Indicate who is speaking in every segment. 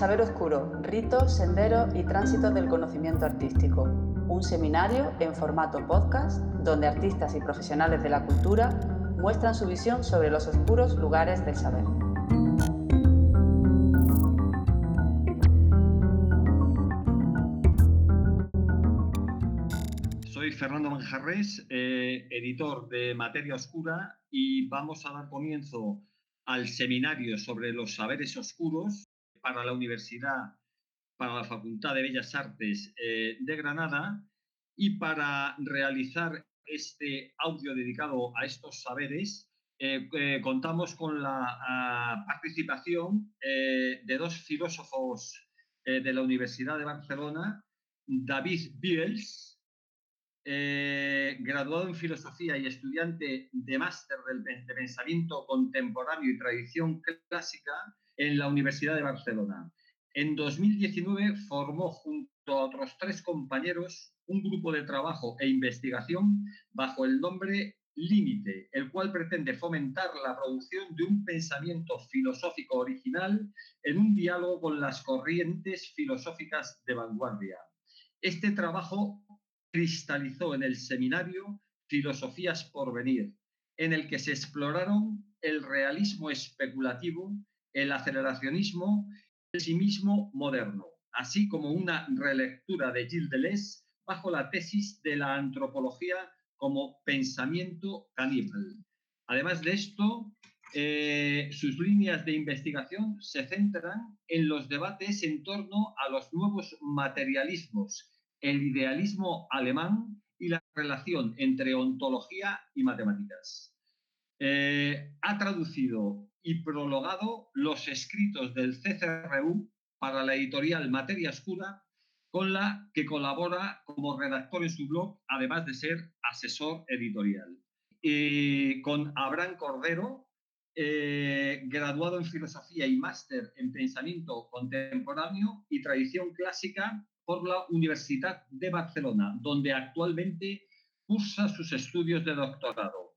Speaker 1: Saber Oscuro, ritos, senderos y tránsito del conocimiento artístico. Un seminario en formato podcast donde artistas y profesionales de la cultura muestran su visión sobre los oscuros lugares del saber.
Speaker 2: Soy Fernando Manjarres, eh, editor de Materia Oscura y vamos a dar comienzo al seminario sobre los saberes oscuros para la Universidad, para la Facultad de Bellas Artes eh, de Granada y para realizar este audio dedicado a estos saberes, eh, eh, contamos con la ah, participación de dos filósofos de la Universidad de Barcelona, David Biels, graduado en filosofía y estudiante de máster de pensamiento contemporáneo y tradición clásica en la Universidad de Barcelona. En 2019 formó junto a otros tres compañeros un grupo de trabajo e investigación bajo el nombre Límite, el cual pretende fomentar la producción de un pensamiento filosófico original en un diálogo con las corrientes filosóficas de vanguardia. Este trabajo cristalizó en el seminario Filosofías por Venir, en el que se exploraron el realismo especulativo el aceleracionismo, el mismo moderno, así como una relectura de Gilles Deleuze bajo la tesis de la antropología como pensamiento caníbal. Además de esto, eh, sus líneas de investigación se centran en los debates en torno a los nuevos materialismos, el idealismo alemán y la relación entre ontología y matemáticas. Eh, ha traducido y prologado los escritos del CCRU para la editorial Materia Oscura, con la que colabora como redactor en su blog, además de ser asesor editorial. Y con Abraham Cordero, eh, graduado en Filosofía y máster en Pensamiento Contemporáneo y Tradición Clásica por la Universidad de Barcelona, donde actualmente cursa sus estudios de doctorado.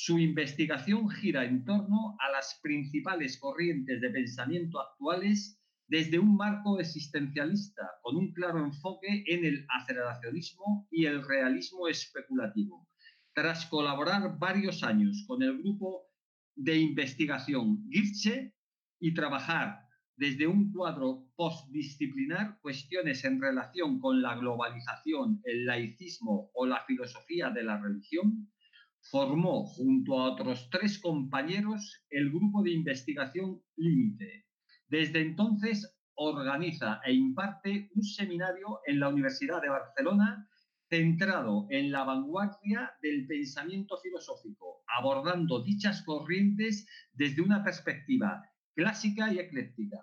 Speaker 2: Su investigación gira en torno a las principales corrientes de pensamiento actuales desde un marco existencialista, con un claro enfoque en el aceleracionismo y el realismo especulativo. Tras colaborar varios años con el grupo de investigación Girche y trabajar desde un cuadro postdisciplinar cuestiones en relación con la globalización, el laicismo o la filosofía de la religión, formó junto a otros tres compañeros el grupo de investigación Límite. Desde entonces organiza e imparte un seminario en la Universidad de Barcelona centrado en la vanguardia del pensamiento filosófico, abordando dichas corrientes desde una perspectiva clásica y ecléctica.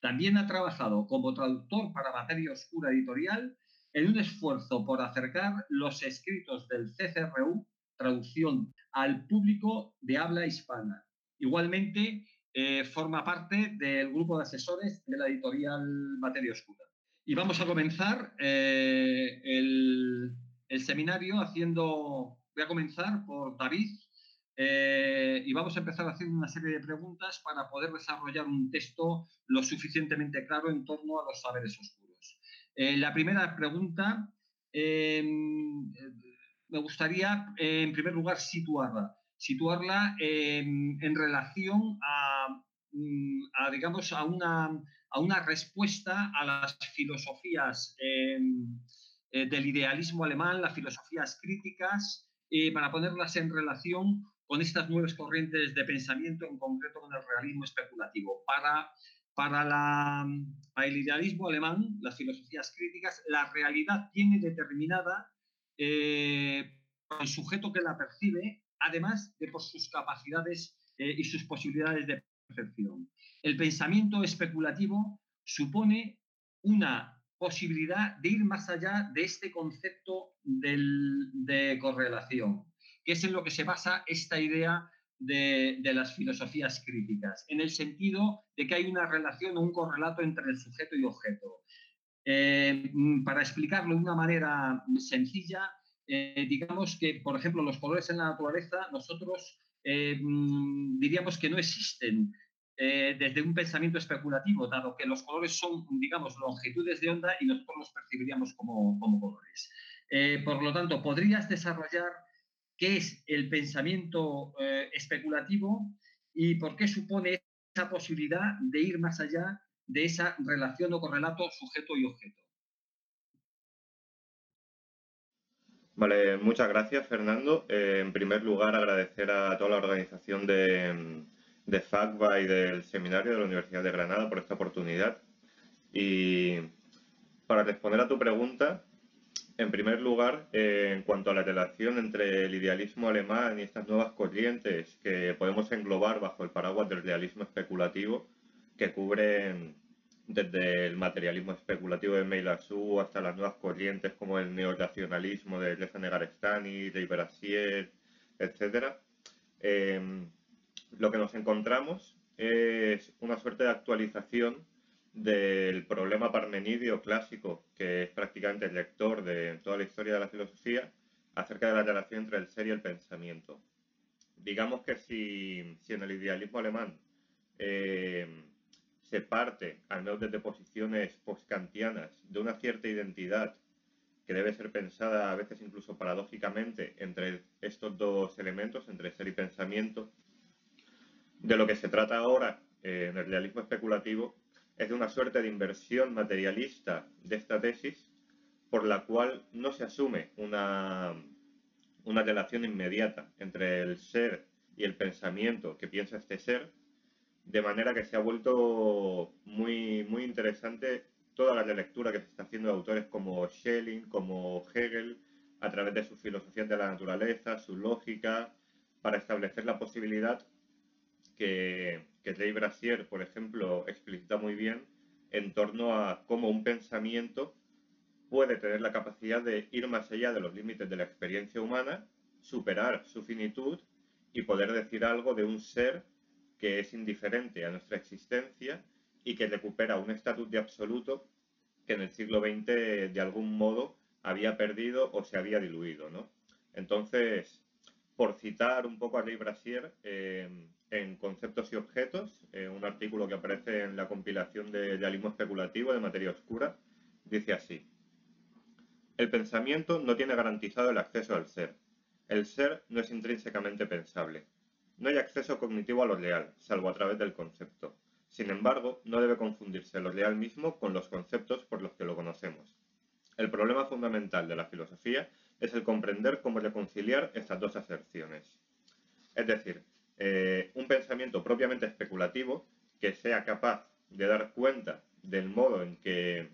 Speaker 2: También ha trabajado como traductor para Materia Oscura Editorial en un esfuerzo por acercar los escritos del CCRU traducción al público de habla hispana. Igualmente, eh, forma parte del grupo de asesores de la editorial Materia Oscura. Y vamos a comenzar eh, el, seminario haciendo, voy a comenzar por David, eh, y vamos a empezar haciendo una serie de preguntas para poder desarrollar un texto lo suficientemente claro en torno a los saberes oscuros. la primera pregunta me gustaría, eh, en primer lugar, situarla. Situarla en, relación mm, a, digamos, a una, a una, respuesta a las filosofías em, eh, del idealismo alemán, las filosofías críticas, eh, para ponerlas en relación con estas nuevas corrientes de pensamiento, en concreto con el realismo especulativo. Para, para, la, para el idealismo alemán, las filosofías críticas, la realidad tiene determinada eh, el sujeto que la percibe, además de por sus capacidades eh, y sus posibilidades de percepción. El pensamiento especulativo supone una posibilidad de ir más allá de este concepto de correlación, que es en lo que se basa esta idea de, las filosofías críticas, en el sentido de que hay una relación o un correlato entre el sujeto y objeto. Eh, para explicarlo de una manera sencilla, eh, digamos que, por ejemplo, los colores en la naturaleza, nosotros eh, mm, diríamos que no existen. desde un pensamiento especulativo, dado que los colores son, digamos, longitudes de onda y nosotros los percibiríamos como, colores. Eh, por lo tanto, ¿podrías desarrollar qué es el pensamiento especulativo y por qué supone esa posibilidad de ir más allá de esa relación o correlato sujeto y objeto?
Speaker 3: Vale, muchas gracias Fernando. en primer lugar, agradecer a toda la organización de, de FACBA y del seminario de la Universidad de Granada por esta oportunidad. Y para responder a tu pregunta, en primer lugar, eh, en cuanto a la relación entre el idealismo alemán y estas nuevas corrientes que podemos englobar bajo el paraguas del realismo especulativo, que cubren desde el materialismo especulativo de Meillassoux hasta las nuevas corrientes como el neoracionalismo de Leza Negarestani, de Iberasier, etc lo que nos encontramos es una suerte de actualización del problema parmenidio clásico, que es prácticamente el lector de toda la historia de la filosofía, acerca de la relación entre el ser y el pensamiento. Digamos que si, en el idealismo alemán eh, se parte, al menos desde posiciones postkantianas, de una cierta identidad que debe ser pensada a veces incluso paradójicamente entre estos dos elementos, entre ser y pensamiento, de lo que se trata ahora eh, en el realismo especulativo es de una suerte de inversión materialista de esta tesis por la cual no se asume una, una relación inmediata entre el ser y el pensamiento que piensa este ser, de manera que se ha vuelto muy, muy interesante toda la lectura que se está haciendo de autores como Schelling, como Hegel, a través de sus filosofías de la naturaleza, su lógica, para establecer la posibilidad que, que Ray Brasier, por ejemplo, explicita muy bien en torno a cómo un pensamiento puede tener la capacidad de ir más allá de los límites de la experiencia humana, superar su finitud y poder decir algo de un ser que es indiferente a nuestra existencia y que recupera un estatus de absoluto que en el siglo XX de algún modo había perdido o se había diluido. ¿no? Entonces, por citar un poco a Ray Brasier, eh, en Conceptos y Objetos, eh, un artículo que aparece en la compilación de Realismo Especulativo de Materia Oscura, dice así. El pensamiento no tiene garantizado el acceso al ser. El ser no es intrínsecamente pensable. No hay acceso cognitivo a lo real, salvo a través del concepto. Sin embargo, no debe confundirse lo real mismo con los conceptos por los que lo conocemos. El problema fundamental de la filosofía es el comprender cómo reconciliar estas dos aserciones. Es decir, eh, un pensamiento propiamente especulativo que sea capaz de dar cuenta del modo en que,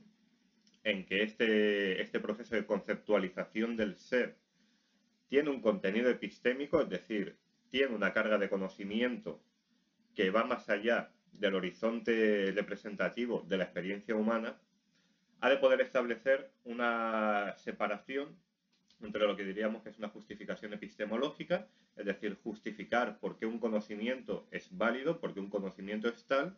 Speaker 3: en que este, este proceso de conceptualización del ser tiene un contenido epistémico, es decir, tiene una carga de conocimiento que va más allá del horizonte representativo de la experiencia humana, ha de poder establecer una separación entre lo que diríamos que es una justificación epistemológica, es decir, justificar por qué un conocimiento es válido, por qué un conocimiento es tal,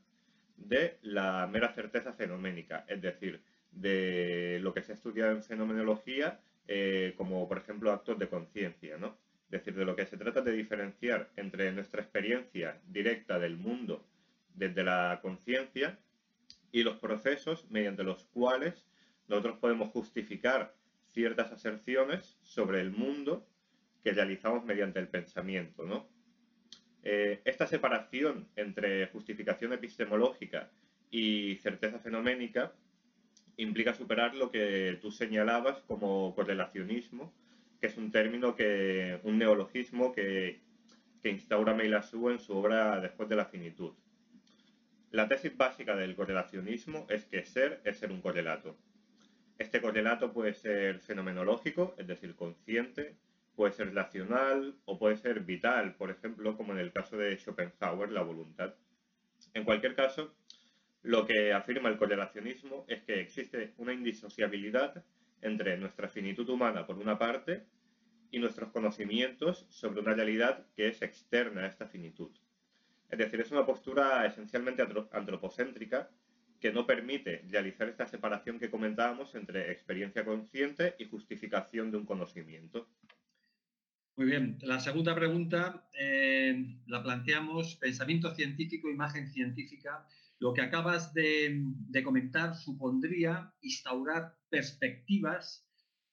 Speaker 3: de la mera certeza fenoménica, es decir, de lo que se ha estudiado en fenomenología eh, como, por ejemplo, actos de conciencia, ¿no? Decir, de lo que se trata de diferenciar entre nuestra experiencia directa del mundo desde la conciencia y los procesos mediante los cuales nosotros podemos justificar ciertas aserciones sobre el mundo que realizamos mediante el pensamiento. ¿no? Eh, esta separación entre justificación epistemológica y certeza fenoménica implica superar lo que tú señalabas como correlacionismo, que es un término que, un neologismo que, que instaura Meilasú en su obra Después de la finitud. La tesis básica del correlacionismo es que ser es ser un correlato. Este correlato puede ser fenomenológico, es decir, consciente, puede ser racional o puede ser vital, por ejemplo, como en el caso de Schopenhauer, la voluntad. En cualquier caso, lo que afirma el correlacionismo es que existe una indisociabilidad entre nuestra finitud humana por una parte y nuestros conocimientos sobre una realidad que es externa a esta finitud. Es decir, es una postura esencialmente antropocéntrica que no permite realizar esta separación que comentábamos entre experiencia consciente y justificación de un conocimiento.
Speaker 2: Muy bien. La segunda pregunta eh, la planteamos, pensamiento científico, imagen científica. Lo que acabas de, comentar supondría instaurar perspectivas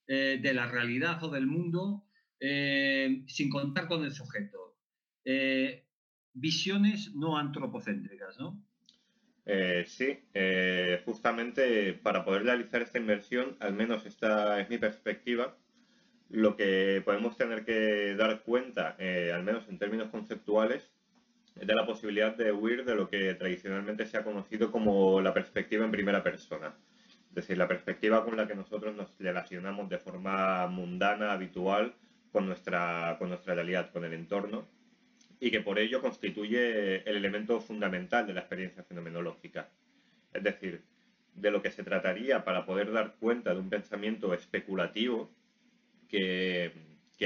Speaker 2: eh, de la realidad o del mundo eh, sin contar con el sujeto. visiones no antropocéntricas, ¿no?
Speaker 3: sí, justamente para poder realizar esta inversión, al menos esta es mi perspectiva, lo que podemos tener que dar cuenta, eh, al menos en términos conceptuales, es de la posibilidad de huir de lo que tradicionalmente se ha conocido como la perspectiva en primera persona. Es decir, la perspectiva con la que nosotros nos relacionamos de forma mundana, habitual, con nuestra, con realidad, con el entorno, y que por ello constituye el elemento fundamental de la experiencia fenomenológica. Es decir, de lo que se trataría para poder dar cuenta de un pensamiento especulativo que,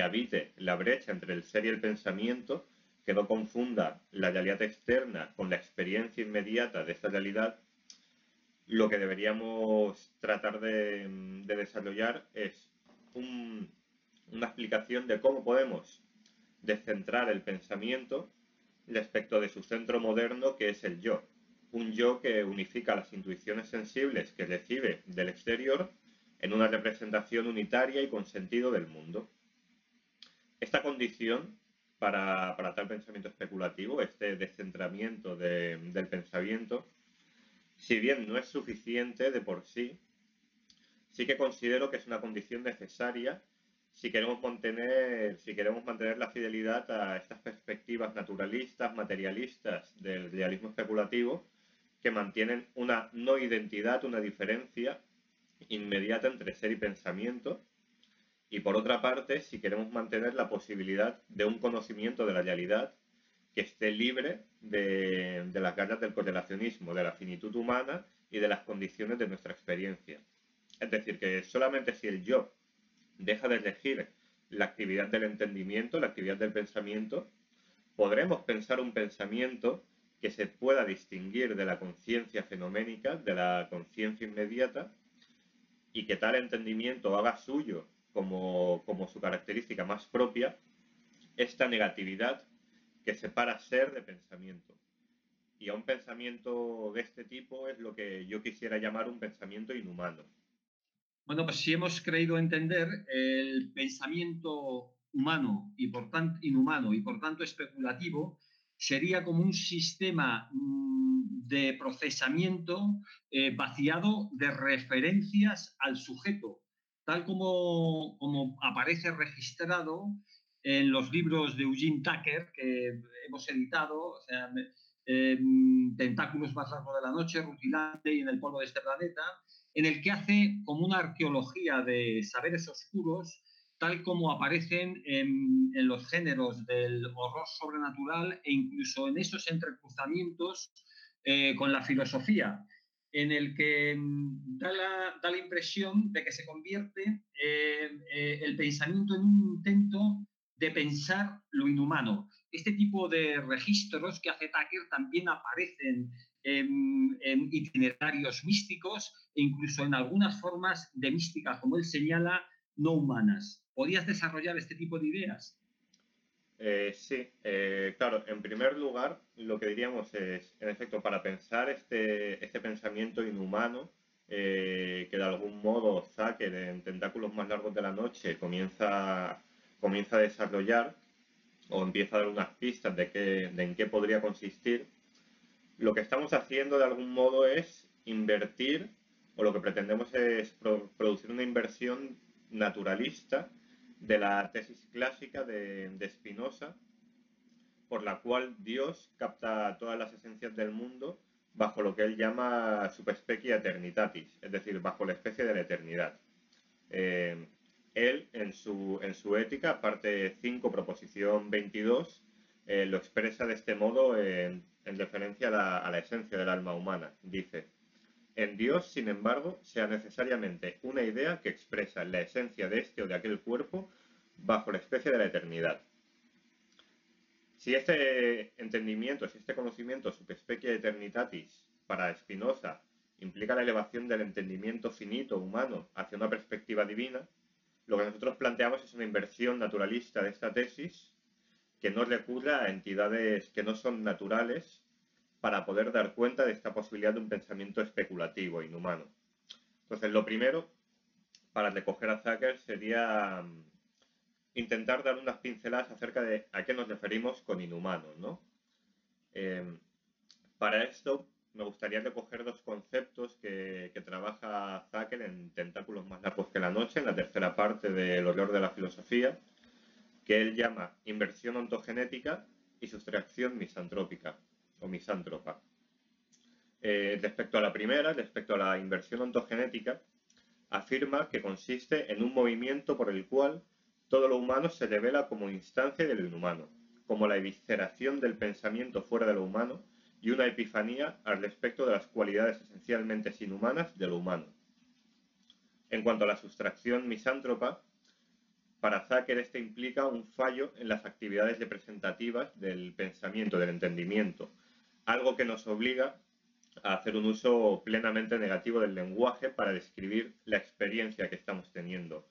Speaker 3: habite la brecha entre el ser y el pensamiento, que no confunda la realidad externa con la experiencia inmediata de esta realidad, lo que deberíamos tratar de, desarrollar es una explicación de cómo podemos descentrar el pensamiento respecto de su centro moderno, que es el yo. Un yo que unifica las intuiciones sensibles que recibe del exterior en una representación unitaria y con sentido del mundo. Esta condición para, tal pensamiento especulativo, este descentramiento del pensamiento, si bien no es suficiente de por sí, sí que considero que es una condición necesaria si queremos mantener, si queremos mantener la fidelidad a estas perspectivas naturalistas, materialistas del realismo especulativo, que mantienen una no identidad, una diferencia inmediata entre ser y pensamiento. Y por otra parte, si queremos mantener la posibilidad de un conocimiento de la realidad que esté libre de, las ganas del correlacionismo, de la finitud humana y de las condiciones de nuestra experiencia. Es decir, que solamente si el yo deja de elegir la actividad del entendimiento, la actividad del pensamiento, podremos pensar un pensamiento que se pueda distinguir de la conciencia fenoménica, de la conciencia inmediata, y que tal entendimiento haga suyo como, su característica más propia esta negatividad que separa ser de pensamiento. Y a un pensamiento de este tipo es lo que yo quisiera llamar un pensamiento inhumano.
Speaker 2: Bueno, pues si hemos creído entender el pensamiento humano y por tanto inhumano y por tanto especulativo, sería como un sistema mm, de procesamiento eh, vaciado de referencias al sujeto, tal como, como aparece registrado en los libros de Eugene Tucker que hemos editado, o sea, em, Tentáculos más largos de la noche, Rutilante y en el polvo de este planeta, en el que hace como una arqueología de saberes oscuros tal como aparecen en, los géneros del horror sobrenatural e incluso en esos entrecruzamientos eh, con la filosofía, en el que mm, da la, impresión de que se convierte eh, eh, el pensamiento en un intento de pensar lo inhumano. Este tipo de registros que hace Tucker también aparecen en, en, itinerarios místicos e incluso en algunas formas de mística, como él señala, no humanas. ¿Podías desarrollar este tipo de ideas?
Speaker 3: Eh, sí, eh, claro, en primer lugar, lo que diríamos es, en efecto, para pensar este, este pensamiento inhumano, eh, que de algún modo Zucker en Tentáculos más largos de la noche comienza, comienza a desarrollar o empieza a dar unas pistas de, qué, de en qué podría consistir, lo que estamos haciendo de algún modo es invertir, o lo que pretendemos es producir una inversión naturalista de la tesis clásica de, Spinoza, por la cual Dios capta todas las esencias del mundo bajo lo que él llama subespecie eternitatis, es decir, bajo la especie de la eternidad. Eh, él, en su, en su ética, parte 5, proposición 22, eh, lo expresa de este modo en, referencia a la, a la esencia del alma humana. Dice, en Dios, sin embargo, sea necesariamente una idea que expresa la esencia de este o de aquel cuerpo bajo la especie de la eternidad. Si este entendimiento, si este conocimiento subespecie eternitatis para Spinoza implica la elevación del entendimiento finito humano hacia una perspectiva divina, lo que nosotros planteamos es una inversión naturalista de esta tesis que no recurra a entidades que no son naturales para poder dar cuenta de esta posibilidad de un pensamiento especulativo, inhumano. Entonces, lo primero para recoger a Zucker sería mm, intentar dar unas pinceladas acerca de a qué nos referimos con inhumano, ¿no? Em, para esto me gustaría recoger dos conceptos que, trabaja Zucker en Tentáculos más largos que la noche, en la tercera parte del horror de la filosofía, que él llama inversión ontogenética y sustracción misantrópica o misántropa. Eh, respecto a la primera, respecto a la inversión ontogenética, afirma que consiste en un movimiento por el cual todo lo humano se revela como instancia de lo inhumano, como la evisceración del pensamiento fuera de lo humano y una epifanía al respecto de las cualidades esencialmente inhumanas de lo humano. En cuanto a la sustracción misántropa, para Zucker este implica un fallo en las actividades representativas del pensamiento, del entendimiento, algo que nos obliga a hacer un uso plenamente negativo del lenguaje para describir la experiencia que estamos teniendo,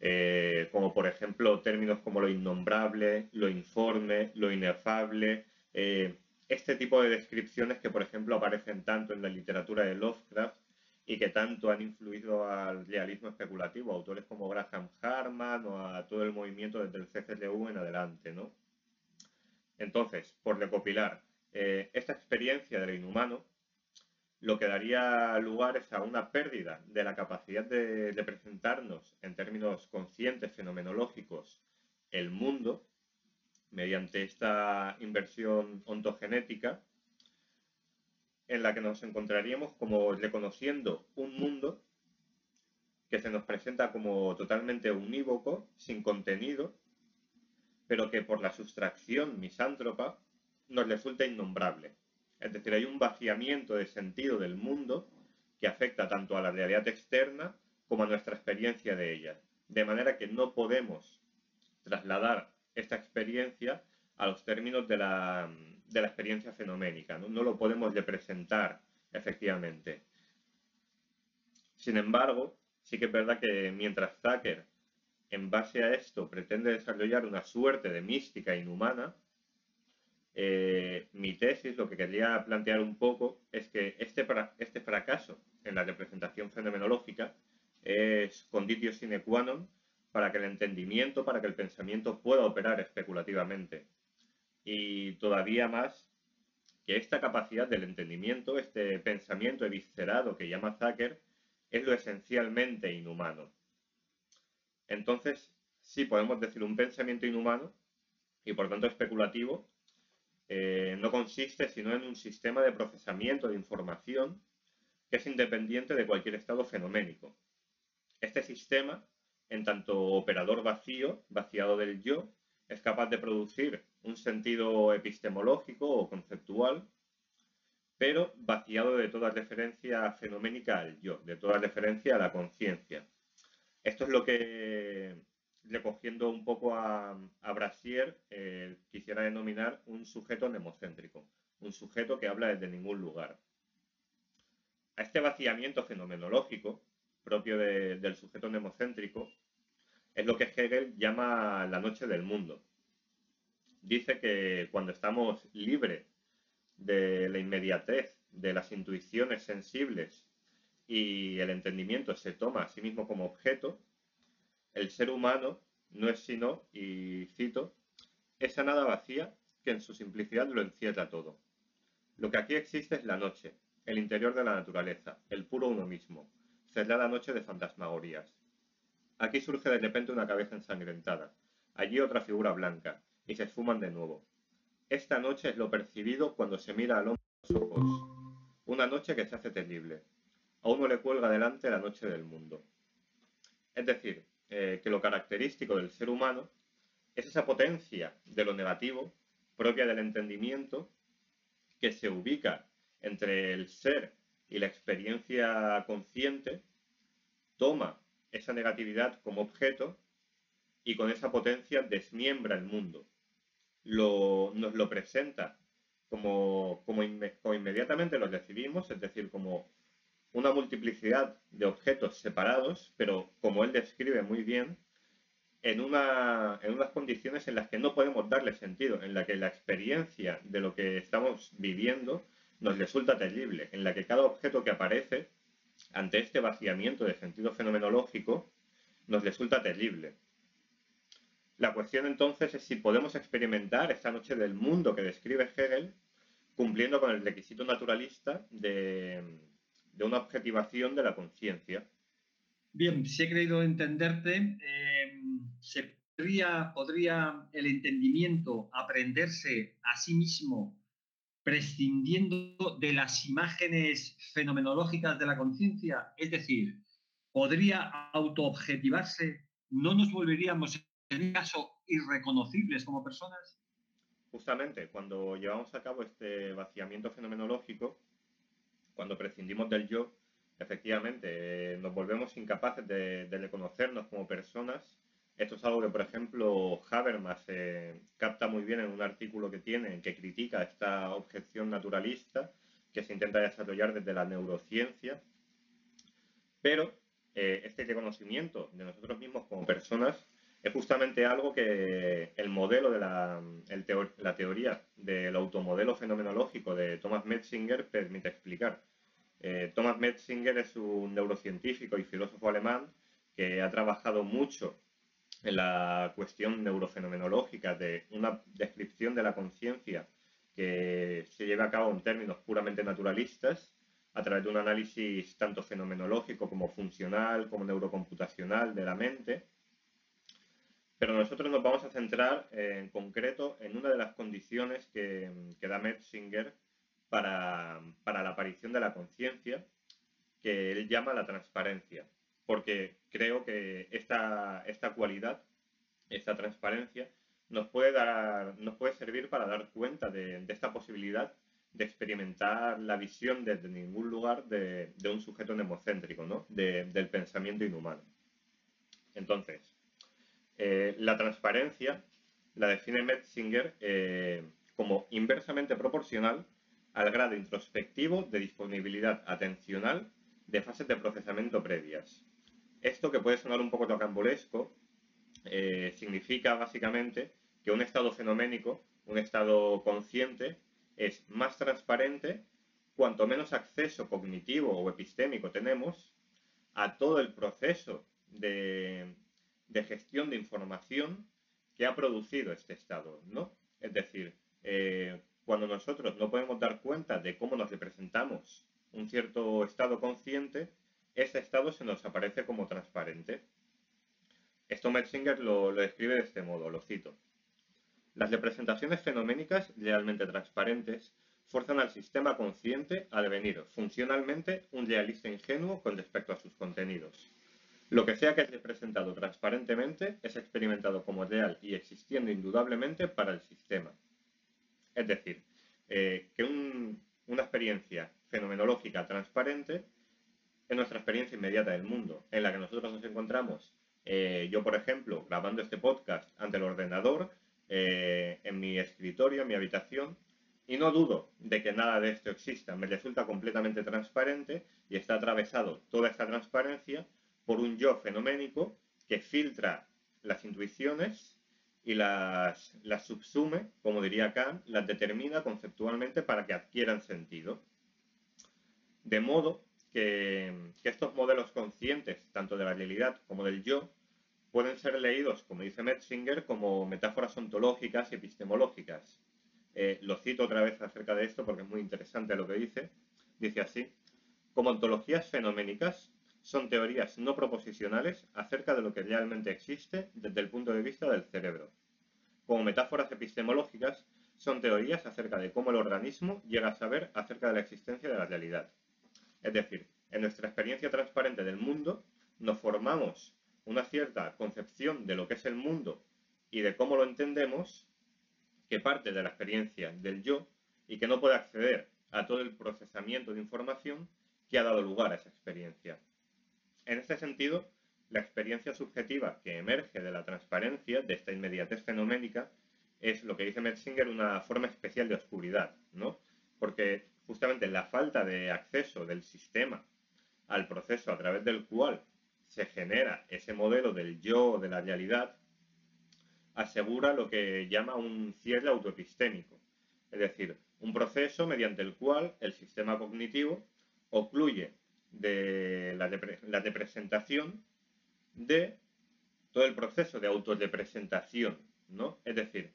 Speaker 3: eh, como por ejemplo términos como lo innombrable, lo informe, lo inefable, eh, este tipo de descripciones que, por ejemplo, aparecen tanto en la literatura de Lovecraft y que tanto han influido al realismo especulativo, autores como Graham Harman o a todo el movimiento desde el CCLU en adelante, ¿no? Entonces, por recopilar, eh, esta experiencia de lo inhumano lo que daría lugar es a una pérdida de la capacidad de, de presentarnos en términos conscientes, fenomenológicos, el mundo, mediante esta inversión ontogenética en la que nos encontraríamos como reconociendo un mundo que se nos presenta como totalmente unívoco, sin contenido, pero que por la sustracción misántropa nos resulta innombrable. Es decir, hay un vaciamiento de sentido del mundo que afecta tanto a la realidad externa como a nuestra experiencia de ella. De manera que no podemos trasladar esta experiencia a los términos de la, experiencia fenoménica, ¿no? lo podemos representar efectivamente. Sin embargo, sí que es verdad que mientras Zucker, en base a esto, pretende desarrollar una suerte de mística inhumana, eh, mi tesis, lo que quería plantear un poco, es que este, este fracaso en la representación fenomenológica es conditio sine qua non para que el entendimiento, para que el pensamiento pueda operar especulativamente. Y todavía más que esta capacidad del entendimiento, este pensamiento eviscerado que llama Zucker, es lo esencialmente inhumano. Entonces, sí podemos decir un pensamiento inhumano y por tanto especulativo, eh, no consiste sino en un sistema de procesamiento de información que es independiente de cualquier estado fenoménico. Este sistema en tanto operador vacío, vaciado del yo, es capaz de producir un sentido epistemológico o conceptual, pero vaciado de toda referencia fenoménica al yo, de toda referencia a la conciencia. Esto es lo que, recogiendo un poco a, Brasier, eh, quisiera denominar un sujeto nemocéntrico, un sujeto que habla desde ningún lugar. A este vaciamiento fenomenológico, propio del sujeto nemocéntrico, es lo que Hegel llama la noche del mundo. Dice que cuando estamos libres de la inmediatez, de las intuiciones sensibles y el entendimiento se toma a sí mismo como objeto, el ser humano no es sino, y cito, esa nada vacía que en su simplicidad lo encierra todo. Lo que aquí existe es la noche, el interior de la naturaleza, el puro uno mismo, cerrada noche de fantasmagorías. Aquí surge de repente una cabeza ensangrentada, allí otra figura blanca, y se esfuman de nuevo. Esta noche es lo percibido cuando se mira al hombre los ojos. Una noche que se hace terrible. A uno le cuelga delante la noche del mundo. Es decir, eh, que lo característico del ser humano es esa potencia de lo negativo propia del entendimiento que se ubica entre el ser y la experiencia consciente, toma esa negatividad como objeto y con esa potencia desmiembra el mundo. nos lo presenta como, como, inmediatamente lo recibimos, es decir, como una multiplicidad de objetos separados, pero como él describe muy bien, en, una, en unas condiciones en las que no podemos darle sentido, en la que la experiencia de lo que estamos viviendo nos resulta terrible, en la que cada objeto que aparece ante este vaciamiento de sentido fenomenológico nos resulta terrible. La cuestión entonces es si podemos experimentar esta noche del mundo que describe Hegel cumpliendo con el requisito naturalista de, una objetivación de la conciencia.
Speaker 2: Bien, si he creído entenderte, eh, ¿se podría, podría el entendimiento aprenderse a sí mismo prescindiendo de las imágenes fenomenológicas de la conciencia? Es decir, ¿podría autoobjetivarse? ¿No nos volveríamos, en un caso, irreconocibles como personas?
Speaker 3: Justamente, cuando llevamos a cabo este vaciamiento fenomenológico, cuando prescindimos del yo, efectivamente, eh, nos volvemos incapaces de, reconocernos como personas. Esto es algo que, por ejemplo, Habermas eh, capta muy bien en un artículo que tiene, que critica esta objeción naturalista que se intenta desarrollar desde la neurociencia. Pero eh, este reconocimiento de nosotros mismos como personas es justamente algo que el modelo de la, la teoría del automodelo fenomenológico de Thomas Metzinger permite explicar. Eh, Thomas Metzinger es un neurocientífico y filósofo alemán que ha trabajado mucho en la cuestión neurofenomenológica de una descripción de la conciencia que se lleva a cabo en términos puramente naturalistas a través de un análisis tanto fenomenológico como funcional, como neurocomputacional de la mente pero nosotros nos vamos a centrar eh, en concreto en una de las condiciones que, da Metzinger para, la aparición de la conciencia, que él llama la transparencia, porque creo que esta, esta cualidad, esta transparencia, nos puede, dar, nos puede servir para dar cuenta de, esta posibilidad de experimentar la visión desde ningún lugar de, un sujeto nemocéntrico, ¿no? del pensamiento inhumano. Entonces, eh, la transparencia la define Metzinger eh, como inversamente proporcional al grado introspectivo de disponibilidad atencional de fases de procesamiento previas. Esto que puede sonar un poco tocambolesco, eh, significa básicamente que un estado fenoménico, un estado consciente, es más transparente cuanto menos acceso cognitivo o epistémico tenemos a todo el proceso de, de gestión de información que ha producido este estado, ¿no? Es decir, eh, cuando nosotros no podemos dar cuenta de cómo nos representamos un cierto estado consciente, ese estado se nos aparece como transparente. Esto Metzinger lo, lo describe de este modo, lo cito. Las representaciones fenoménicas realmente transparentes forzan al sistema consciente a devenir funcionalmente un realista ingenuo con respecto a sus contenidos. Lo que sea que esté presentado transparentemente es experimentado como real y existiendo indudablemente para el sistema. Es decir, eh, que una experiencia fenomenológica transparente es nuestra experiencia inmediata del mundo, en la que nosotros nos encontramos, eh, yo por ejemplo, grabando este podcast ante el ordenador, eh, en mi escritorio, en mi habitación, y no dudo de que nada de esto exista, me resulta completamente transparente y está atravesado toda esta transparencia por un yo fenoménico que filtra las intuiciones y las, las subsume, como diría Kant, las determina conceptualmente para que adquieran sentido. De modo que, estos modelos conscientes, tanto de la realidad como del yo, pueden ser leídos, como dice Metzinger, como metáforas ontológicas y epistemológicas. Eh, lo cito otra vez acerca de esto porque es muy interesante lo que dice. Dice así, como ontologías fenoménicas, son teorías no proposicionales acerca de lo que realmente existe desde el punto de vista del cerebro. Como metáforas epistemológicas, son teorías acerca de cómo el organismo llega a saber acerca de la existencia de la realidad. Es decir, en nuestra experiencia transparente del mundo, nos formamos una cierta concepción de lo que es el mundo y de cómo lo entendemos, que parte de la experiencia del yo y que no puede acceder a todo el procesamiento de información que ha dado lugar a esa experiencia. En este sentido, la experiencia subjetiva que emerge de la transparencia, de esta inmediatez fenoménica, es lo que dice Metzinger una forma especial de oscuridad, ¿no? Porque justamente la falta de acceso del sistema al proceso a través del cual se genera ese modelo del yo de la realidad asegura lo que llama un cierre autoepistémico, es decir, un proceso mediante el cual el sistema cognitivo ocluye de la, de, presentación de todo el proceso de autorrepresentación, ¿no? Es decir,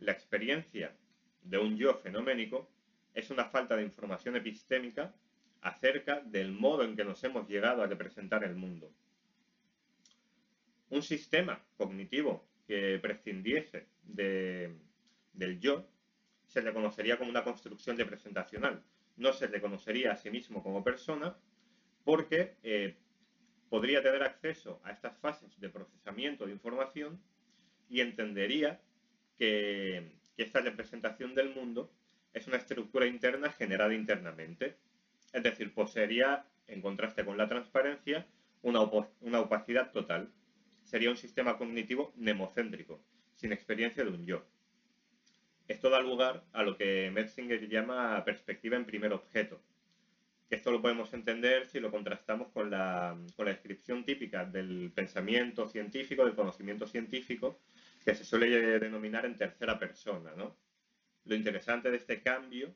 Speaker 3: la experiencia de un yo fenoménico es una falta de información epistémica acerca del modo en que nos hemos llegado a representar el mundo. Un sistema cognitivo que prescindiese del yo se reconocería como una construcción representacional. No se reconocería a sí mismo como persona porque eh, podría tener acceso a estas fases de procesamiento de información y entendería que, esta representación del mundo es una estructura interna generada internamente. Es decir, poseería, en contraste con la transparencia, una, una opacidad total. Sería un sistema cognitivo nemocéntrico, sin experiencia de un yo. Esto da lugar a lo que Metzinger llama perspectiva en primer objeto. Esto lo podemos entender si lo contrastamos con la, descripción típica del pensamiento científico, del conocimiento científico, que se suele denominar en tercera persona. Lo interesante de este cambio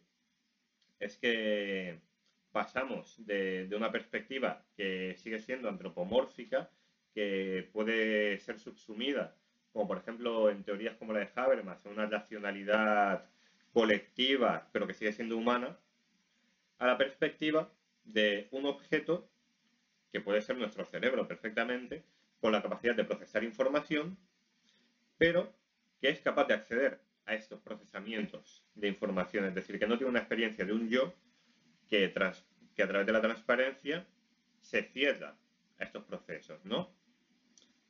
Speaker 3: es que pasamos de, de, una perspectiva que sigue siendo antropomórfica, que puede ser subsumida como por ejemplo en teorías como la de Habermas, una racionalidad colectiva, pero que sigue siendo humana, a la perspectiva de un objeto que puede ser nuestro cerebro perfectamente, con la capacidad de procesar información, pero que es capaz de acceder a estos procesamientos de información, es decir, que no tiene una experiencia de un yo que, que a través de la transparencia se cierra a estos procesos, ¿no?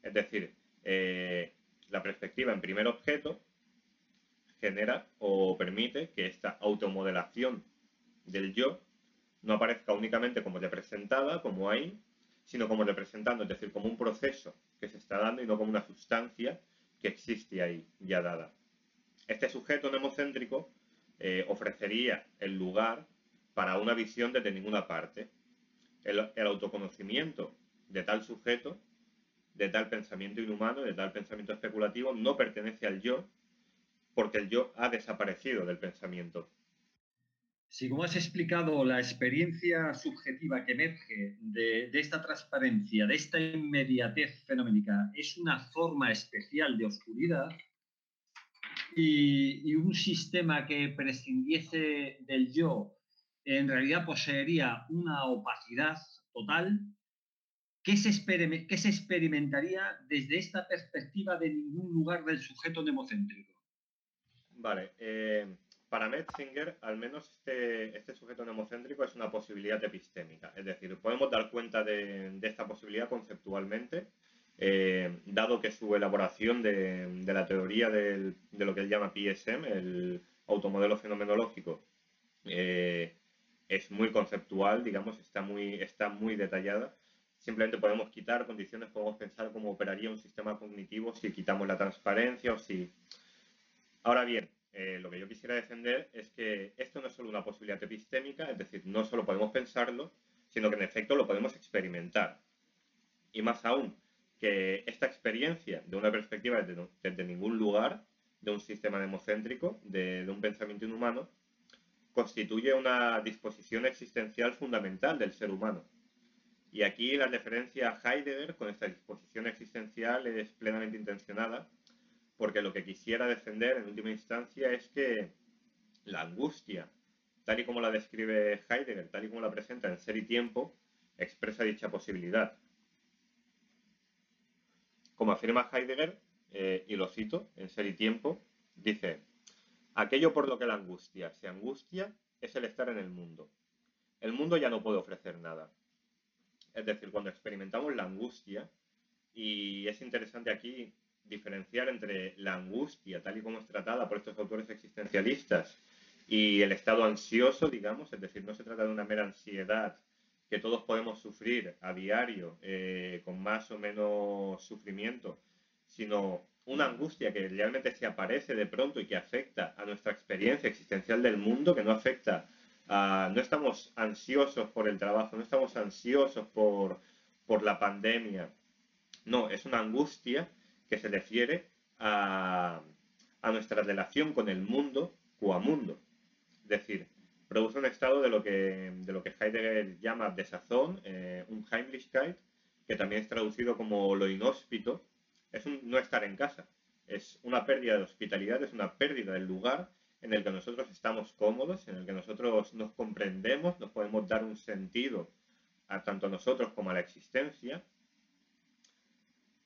Speaker 3: Es decir, eh, la perspectiva en primer objeto genera o permite que esta automodelación del yo no aparezca únicamente como representada, como ahí, sino como representando, es decir, como un proceso que se está dando y no como una sustancia que existe ahí ya dada. Este sujeto nemocéntrico eh, ofrecería el lugar para una visión desde ninguna parte. el autoconocimiento de tal sujeto de tal pensamiento inhumano, de tal pensamiento especulativo, no pertenece al yo, porque el yo ha desaparecido del pensamiento.
Speaker 2: Si, como has explicado, la experiencia subjetiva que emerge de, esta transparencia, de esta inmediatez fenoménica, es una forma especial de oscuridad y, un sistema que prescindiese del yo en realidad poseería una opacidad total, ¿Qué se, se, experimentaría desde esta perspectiva de ningún lugar del sujeto nemocéntrico?
Speaker 3: Vale, eh, para Metzinger, al menos este, este, sujeto nemocéntrico es una posibilidad epistémica, es decir, podemos dar cuenta de, esta posibilidad conceptualmente, eh, dado que su elaboración de, la teoría de lo que él llama PSM, el automodelo fenomenológico, eh, es muy conceptual, digamos, está muy, está muy detallada. Simplemente podemos quitar condiciones, podemos pensar cómo operaría un sistema cognitivo si quitamos la transparencia o si... Ahora bien, eh, lo que yo quisiera defender es que esto no es solo una posibilidad epistémica, es decir, no solo podemos pensarlo, sino que en efecto lo podemos experimentar. Y más aún, que esta experiencia de una perspectiva desde, ningún lugar, de un sistema democéntrico, de, de un pensamiento inhumano, constituye una disposición existencial fundamental del ser humano y aquí la referencia a Heidegger con esta disposición existencial es plenamente intencionada, porque lo que quisiera defender en última instancia es que la angustia, tal y como la describe Heidegger, tal y como la presenta en Ser y Tiempo, expresa dicha posibilidad. Como afirma Heidegger, eh, y lo cito en Ser y Tiempo, dice, aquello por lo que la angustia se angustia es el estar en el mundo. El mundo ya no puede ofrecer nada es decir, cuando experimentamos la angustia, y es interesante aquí diferenciar entre la angustia, tal y como es tratada por estos autores existencialistas, y el estado ansioso, digamos, es decir, no se trata de una mera ansiedad que todos podemos sufrir a diario eh, con más o menos sufrimiento, sino una angustia que realmente se aparece de pronto y que afecta a nuestra experiencia existencial del mundo, que no afecta Ah, no estamos ansiosos por el trabajo, no estamos ansiosos por, la pandemia. No, es una angustia que se refiere a, nuestra relación con el mundo mundo. Es decir, produce un estado de lo que, de lo que Heidegger llama desazón, eh, un Heimlichkeit, que también es traducido como lo inhóspito, es un no estar en casa, es una pérdida de hospitalidad, es una pérdida del lugar en el que nosotros estamos cómodos, en el que nosotros nos comprendemos, nos podemos dar un sentido a tanto a nosotros como a la existencia.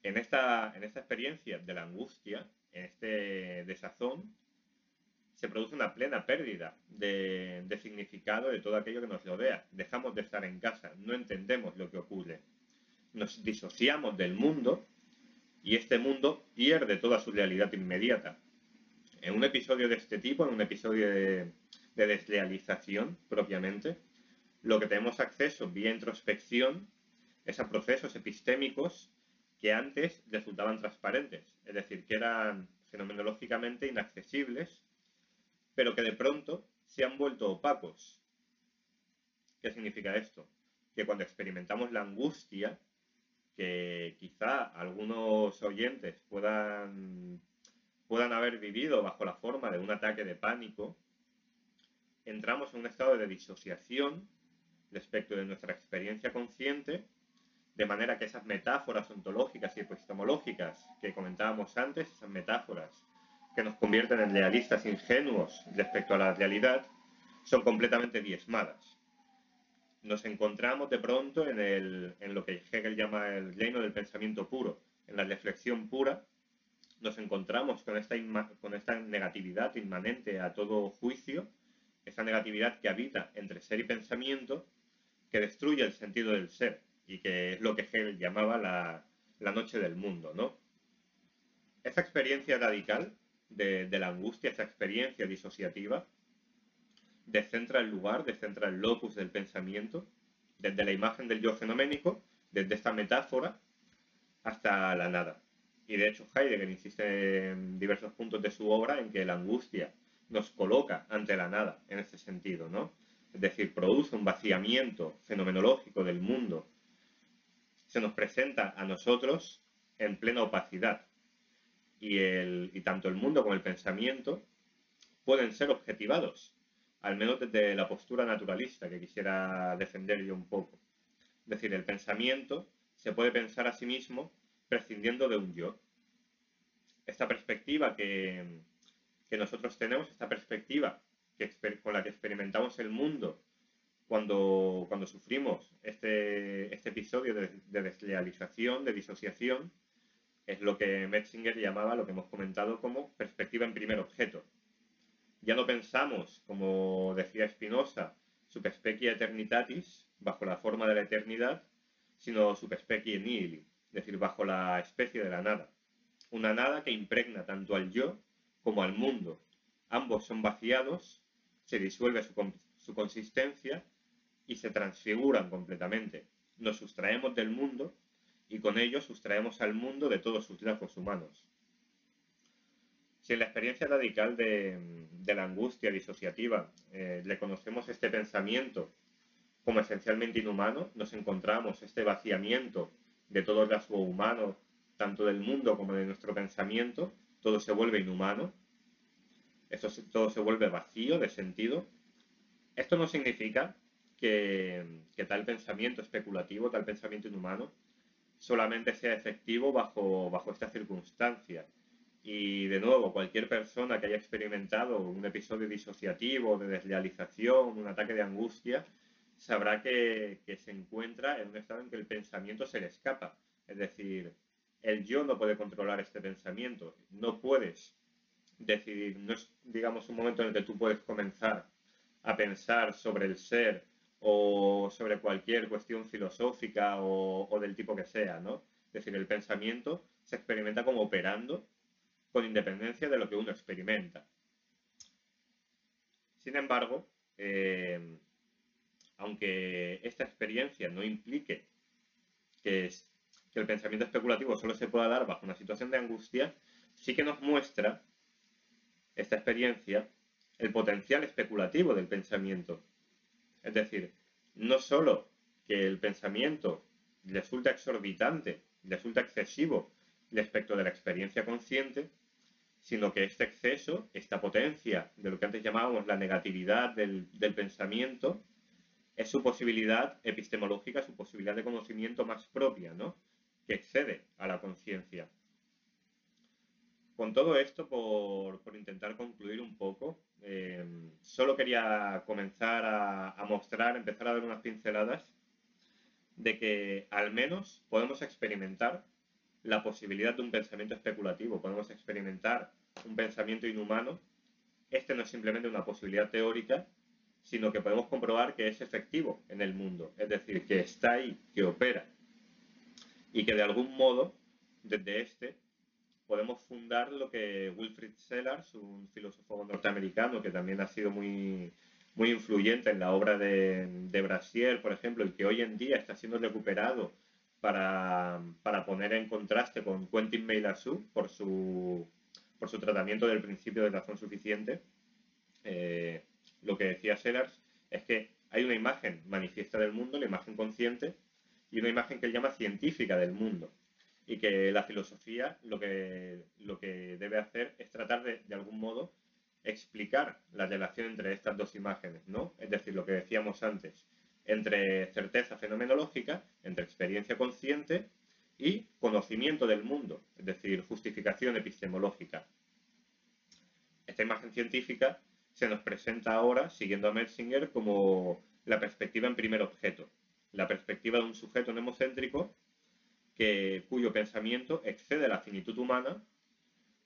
Speaker 3: En esta, en esta experiencia de la angustia, en este desazón, se produce una plena pérdida de, de, significado de todo aquello que nos rodea. Dejamos de estar en casa, no entendemos lo que ocurre. Nos disociamos del mundo y este mundo pierde toda su realidad inmediata. En un episodio de este tipo, en un episodio de, desrealización propiamente, lo que tenemos acceso vía introspección es a procesos epistémicos que antes resultaban transparentes, es decir, que eran fenomenológicamente inaccesibles, pero que de pronto se han vuelto opacos. ¿Qué significa esto? Que cuando experimentamos la angustia, que quizá algunos oyentes puedan puedan haber vivido bajo la forma de un ataque de pánico, entramos en un estado de disociación respecto de nuestra experiencia consciente, de manera que esas metáforas ontológicas y epistemológicas que comentábamos antes, esas metáforas que nos convierten en realistas ingenuos respecto a la realidad, son completamente diezmadas. Nos encontramos de pronto en, en lo que Hegel llama el reino del pensamiento puro, en la reflexión pura, nos encontramos con esta, con esta negatividad inmanente a todo juicio, esa negatividad que habita entre ser y pensamiento, que destruye el sentido del ser y que es lo que Hegel llamaba la, noche del mundo, ¿no? Esa experiencia radical de, la angustia, esa experiencia disociativa, descentra el lugar, descentra el locus del pensamiento, desde la imagen del yo fenoménico, desde esta metáfora, hasta la nada. Y de hecho Heidegger insiste en diversos puntos de su obra en que la angustia nos coloca ante la nada en este sentido, ¿no? Es decir, produce un vaciamiento fenomenológico del mundo. Se nos presenta a nosotros en plena opacidad. Y, el, y tanto el mundo como el pensamiento pueden ser objetivados, al menos desde la postura naturalista que quisiera defender yo un poco. Es decir, el pensamiento se puede pensar a sí mismo prescindiendo de un yo. Esta perspectiva que, nosotros tenemos, esta perspectiva que, con la que experimentamos el mundo cuando, cuando sufrimos este, este episodio de, de, desrealización, de disociación, es lo que Metzinger llamaba, lo que hemos comentado, como perspectiva en primer objeto. Ya no pensamos, como decía Spinoza, subspecie eternitatis, bajo la forma de la eternidad, sino subspecie nihili, es decir, bajo la especie de la nada. Una nada que impregna tanto al yo como al mundo. Ambos son vaciados, se disuelve su, consistencia y se transfiguran completamente. Nos sustraemos del mundo y con ello sustraemos al mundo de todos sus rasgos humanos. Si en la experiencia radical de, la angustia disociativa eh, le conocemos este pensamiento como esencialmente inhumano, nos encontramos este vaciamiento de todo el rasgo humano, tanto del mundo como de nuestro pensamiento, todo se vuelve inhumano, todo se vuelve vacío de sentido. Esto no significa que, tal pensamiento especulativo, tal pensamiento inhumano, solamente sea efectivo bajo, bajo esta circunstancia. Y de nuevo, cualquier persona que haya experimentado un episodio disociativo, de desrealización, un ataque de angustia, sabrá que, se encuentra en un estado en que el pensamiento se le escapa. Es decir, el yo no puede controlar este pensamiento. No puedes decidir, no es, digamos, un momento en el que tú puedes comenzar a pensar sobre el ser o sobre cualquier cuestión filosófica o, del tipo que sea, ¿no? Es decir, el pensamiento se experimenta como operando con independencia de lo que uno experimenta. Sin embargo, eh, aunque esta experiencia no implique que, el pensamiento especulativo solo se pueda dar bajo una situación de angustia, sí que nos muestra esta experiencia el potencial especulativo del pensamiento. Es decir, no solo que el pensamiento resulta exorbitante, resulta excesivo el espectro de la experiencia consciente, sino que este exceso, esta potencia de lo que antes llamábamos la negatividad del, pensamiento, es su posibilidad epistemológica, su posibilidad de conocimiento más propia, ¿no? que excede a la conciencia. Con todo esto, por, intentar concluir un poco, eh, solo quería comenzar a, a, mostrar, empezar a dar unas pinceladas de que al menos podemos experimentar la posibilidad de un pensamiento especulativo, podemos experimentar un pensamiento inhumano. Este no es simplemente una posibilidad teórica, sino que podemos comprobar que es efectivo en el mundo, es decir, que está ahí, que opera, y que de algún modo, desde este, podemos fundar lo que Wilfrid Sellars, un filósofo norteamericano que también ha sido muy, muy influyente en la obra de, de Brasier, por ejemplo, y que hoy en día está siendo recuperado para, poner en contraste con Quentin Meilassou por su, por su tratamiento del principio de razón suficiente. Eh, lo que decía Sellars es que hay una imagen manifiesta del mundo, la imagen consciente, y una imagen que él llama científica del mundo. Y que la filosofía lo que, lo que debe hacer es tratar de, de algún modo, explicar la relación entre estas dos imágenes, ¿no? Es decir, lo que decíamos antes, entre certeza fenomenológica, entre experiencia consciente y conocimiento del mundo, es decir, justificación epistemológica. Esta imagen científica se nos presenta ahora, siguiendo a Mersinger, como la perspectiva en primer objeto, la perspectiva de un sujeto nemocéntrico que, cuyo pensamiento excede la finitud humana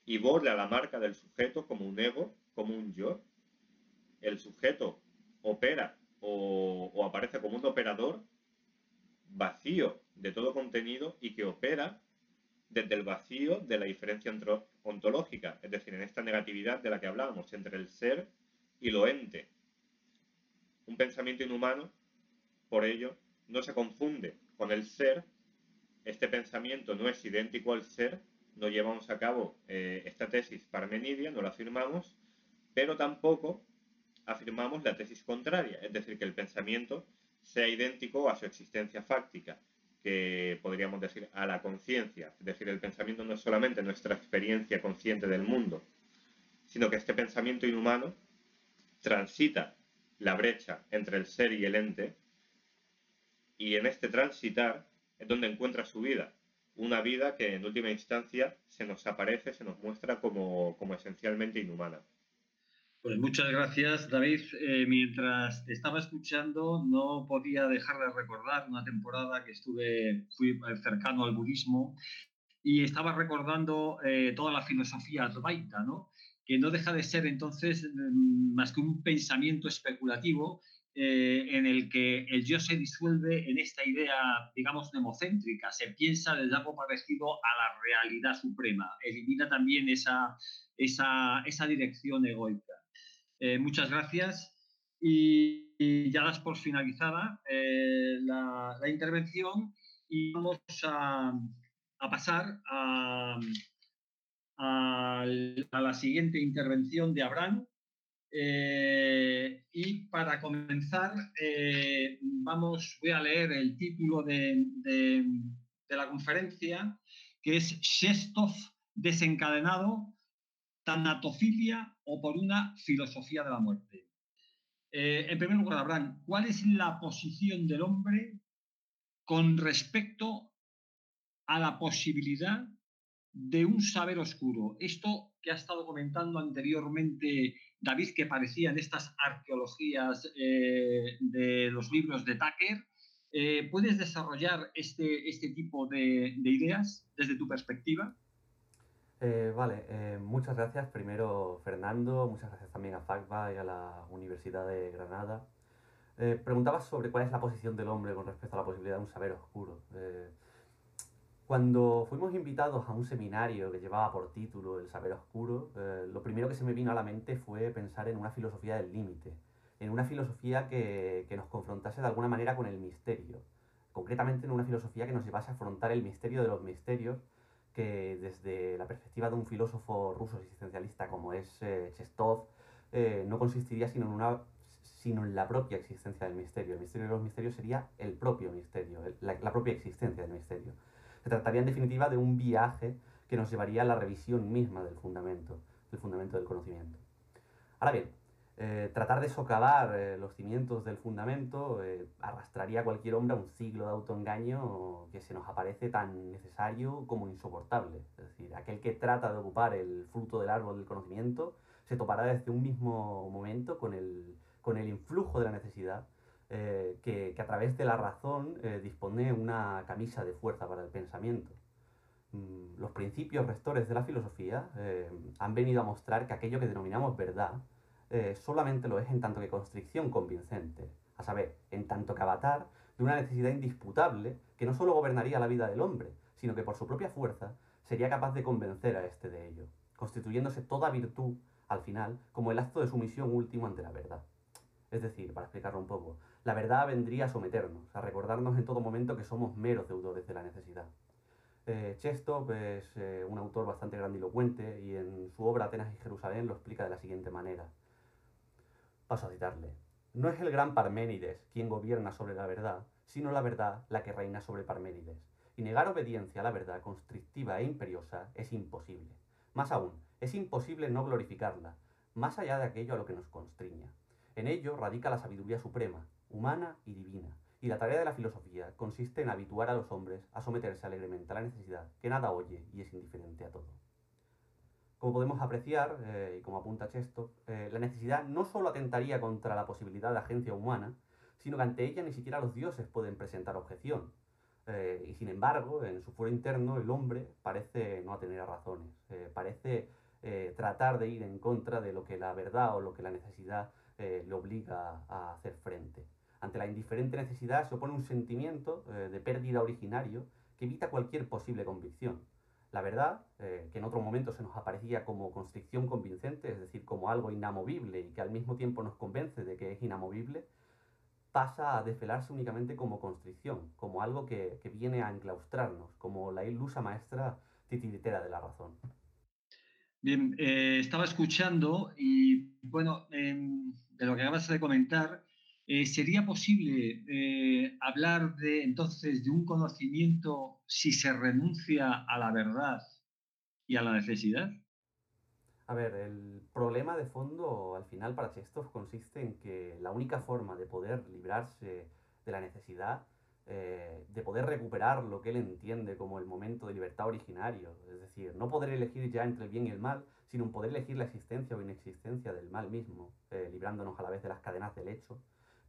Speaker 3: y borra la marca del sujeto como un ego, como un yo. El sujeto opera o, aparece como un operador vacío de todo contenido y que opera desde el vacío de la diferencia ontológica, es decir, en esta negatividad de la que hablábamos entre el ser y lo ente. Un pensamiento inhumano, por ello, no se confunde con el ser, este pensamiento no es idéntico al ser, no llevamos a cabo eh, esta tesis parmenidia, no la afirmamos, pero tampoco afirmamos la tesis contraria, es decir, que el pensamiento sea idéntico a su existencia fáctica, que podríamos decir a la conciencia, es decir, el pensamiento no es solamente nuestra experiencia consciente del mundo, sino que este pensamiento inhumano transita la brecha entre el ser y el ente, y en este transitar es donde encuentra su vida, una vida que en última instancia se nos aparece, se nos muestra como, como esencialmente inhumana.
Speaker 2: Pues muchas gracias, David. Eh, mientras te estaba escuchando, no podía dejar de recordar una temporada que estuve, fui cercano al budismo y estaba recordando eh, toda la filosofía advaita, ¿no? que no deja de ser entonces mm, más que un pensamiento especulativo eh, en el que el yo se disuelve en esta idea, digamos, nemocéntrica, se piensa desde algo parecido a la realidad suprema, elimina también esa, esa, esa dirección egoica. Eh, muchas gracias. Y, ya das por finalizada eh, la, intervención y vamos a, pasar a, la siguiente intervención de Abraham. Eh, y para comenzar, vamos, voy a leer el título de, de la conferencia, que es Shestov desencadenado tanatofilia o por una filosofía de la muerte. Eh, en primer lugar, Abraham, ¿cuál es la posición del hombre con respecto a la posibilidad de un saber oscuro? Esto que ha estado comentando anteriormente David, que parecía en estas arqueologías eh, de los libros de Tucker, eh, ¿puedes desarrollar este, este tipo de ideas desde tu perspectiva?
Speaker 4: Eh, vale, eh, muchas gracias primero Fernando, muchas gracias también a FACBA y a la Universidad de Granada. Eh, preguntabas sobre cuál es la posición del hombre con respecto a la posibilidad de un saber oscuro. Cuando fuimos invitados a un seminario que llevaba por título El saber oscuro, lo primero que se me vino a la mente fue pensar en una filosofía del límite, en una filosofía que, que nos confrontase de alguna manera con el misterio, concretamente en una filosofía que nos llevase a afrontar el misterio de los misterios que desde la perspectiva de un filósofo ruso existencialista como es eh, Chestov, eh, no consistiría sino en, una, sino en la propia existencia del misterio. El misterio de los misterios sería el propio misterio, la, propia existencia del misterio. Se trataría en definitiva de un viaje que nos llevaría a la revisión misma del fundamento, del fundamento del conocimiento. Ahora bien, eh, tratar de socavar eh, los cimientos del fundamento eh, arrastraría a cualquier hombre a un ciclo de autoengaño que se nos aparece tan necesario como insoportable. Es decir, aquel que trata de ocupar el fruto del árbol del conocimiento se topará desde un mismo momento con el, con el influjo de la necesidad que, que, a través de la razón dispone una camisa de fuerza para el pensamiento. Mm, los principios rectores de la filosofía han venido a mostrar que aquello que denominamos verdad, eh, solamente lo es en tanto que constricción convincente, a saber, en tanto que avatar de una necesidad indisputable que no solo gobernaría la vida del hombre, sino que por su propia fuerza sería capaz de convencer a éste de ello, constituyéndose toda virtud, al final, como el acto de sumisión último ante la verdad. Es decir, para explicarlo un poco, la verdad vendría a someternos, a recordarnos en todo momento que somos meros deudores de la necesidad. Eh, Chestop es eh, un autor bastante grandilocuente y en su obra Atenas y Jerusalén lo explica de la siguiente manera. Paso a citarle. No es el gran Parménides quien gobierna sobre la verdad, sino la verdad la que reina sobre Parménides. Y negar obediencia a la verdad constrictiva e imperiosa es imposible. Más aún, es imposible no glorificarla, más allá de aquello a lo que nos constriña. En ello radica la sabiduría suprema, humana y divina, y la tarea de la filosofía consiste en habituar a los hombres a someterse alegremente a la necesidad que nada oye y es indiferente a todo. Como podemos apreciar, eh, y como apunta Chesto, eh, la necesidad no solo atentaría contra la posibilidad de agencia humana, sino que ante ella ni siquiera los dioses pueden presentar objeción. Eh, y sin embargo, en su fuero interno, el hombre parece no tener razones, parece tratar de ir en contra de lo que la verdad o lo que la necesidad le obliga a hacer frente. Ante la indiferente necesidad se opone un sentimiento de pérdida originario que evita cualquier posible convicción. La verdad, eh, que en otro momento se nos aparecía como constricción convincente, es decir, como algo inamovible y que al mismo tiempo nos convence de que es inamovible, pasa a desvelarse únicamente como constricción, como algo que, viene a enclaustrarnos, como la ilusa maestra titiritera de la razón.
Speaker 2: Bien, eh, estaba escuchando y bueno, em, de lo que acabas de comentar, eh, ¿Sería posible eh, hablar de entonces de un conocimiento si se renuncia a la verdad y a la necesidad?
Speaker 4: A ver, el problema de fondo al final para Chestov consiste en que la única forma de poder librarse de la necesidad, eh, de poder recuperar lo que él entiende como el momento de libertad originario, es decir, no poder elegir ya entre el bien y el mal, sino poder elegir la existencia o inexistencia del mal mismo, librándonos a la vez de las cadenas del hecho,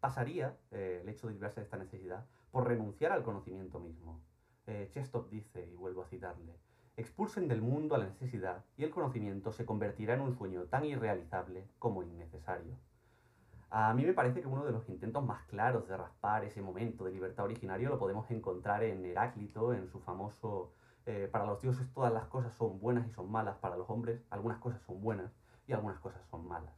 Speaker 4: pasaría, eh, el hecho de librarse de esta necesidad, por renunciar al conocimiento mismo. Eh, Chestop dice, y vuelvo a citarle, expulsen del mundo a la necesidad y el conocimiento se convertirá en un sueño tan irrealizable como innecesario. A mí me parece que uno de los intentos más claros de raspar ese momento de libertad originario lo podemos encontrar en Heráclito, en su famoso eh, para los dioses todas las cosas son buenas y son malas, para los hombres algunas cosas son buenas y algunas cosas son malas.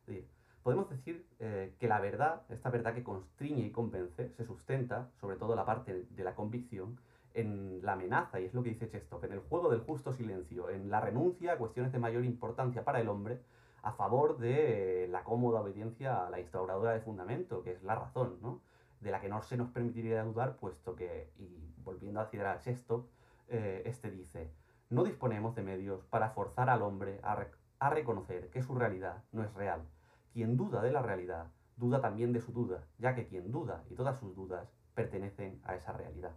Speaker 4: Es decir, podemos decir eh, que la verdad, esta verdad que constriñe y convence, se sustenta, sobre todo la parte de la convicción, en la amenaza, y es lo que dice Chestop, en el juego del justo silencio, en la renuncia a cuestiones de mayor importancia para el hombre a favor de la cómoda obediencia a la instauradora de fundamento, que es la razón, ¿no? de la que no se nos permitiría dudar, puesto que, y volviendo a citar a Chestop, eh, este dice, no disponemos de medios para forzar al hombre a reconocer que su realidad no es real, quien duda de la realidad, duda también de su duda, ya que quien duda y todas sus dudas pertenecen a esa realidad.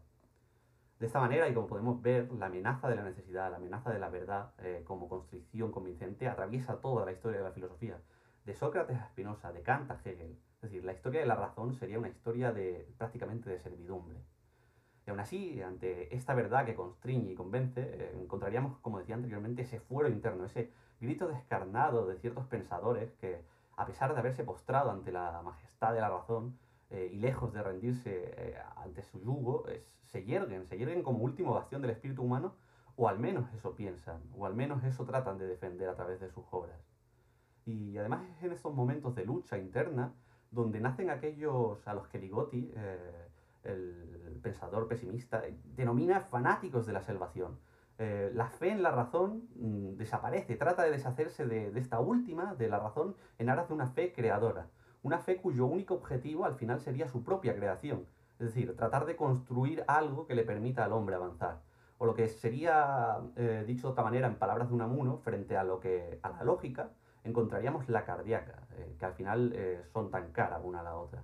Speaker 4: De esta manera, y como podemos ver, la amenaza de la necesidad, la amenaza de la verdad eh, como constricción convincente atraviesa toda la historia de la filosofía, de Sócrates a Spinoza, de Kant a Hegel. Es decir, la historia de la razón sería una historia de prácticamente de servidumbre. Y aún así, ante esta verdad que constriñe y convence, eh, encontraríamos, como decía anteriormente, ese fuero interno, ese grito descarnado de ciertos pensadores que a pesar de haberse postrado ante la majestad de la razón eh, y lejos de rendirse eh, ante su yugo, se yerguen, se yerguen como último bastión del espíritu humano, o al menos eso piensan, o al menos eso tratan de defender a través de sus obras. Y además es en estos momentos de lucha interna donde nacen aquellos a los que Ligotti, eh, el pensador pesimista, denomina fanáticos de la salvación eh, la fe en la razón mm, desaparece, trata de deshacerse de, esta última, de la razón, en aras de una fe creadora. Una fe cuyo único objetivo al final sería su propia creación. Es decir, tratar de construir algo que le permita al hombre avanzar. O lo que sería, eh, dicho de otra manera, en palabras de Unamuno, frente a lo que a la lógica, encontraríamos la cardíaca, eh, que al final son tan caras una a la otra.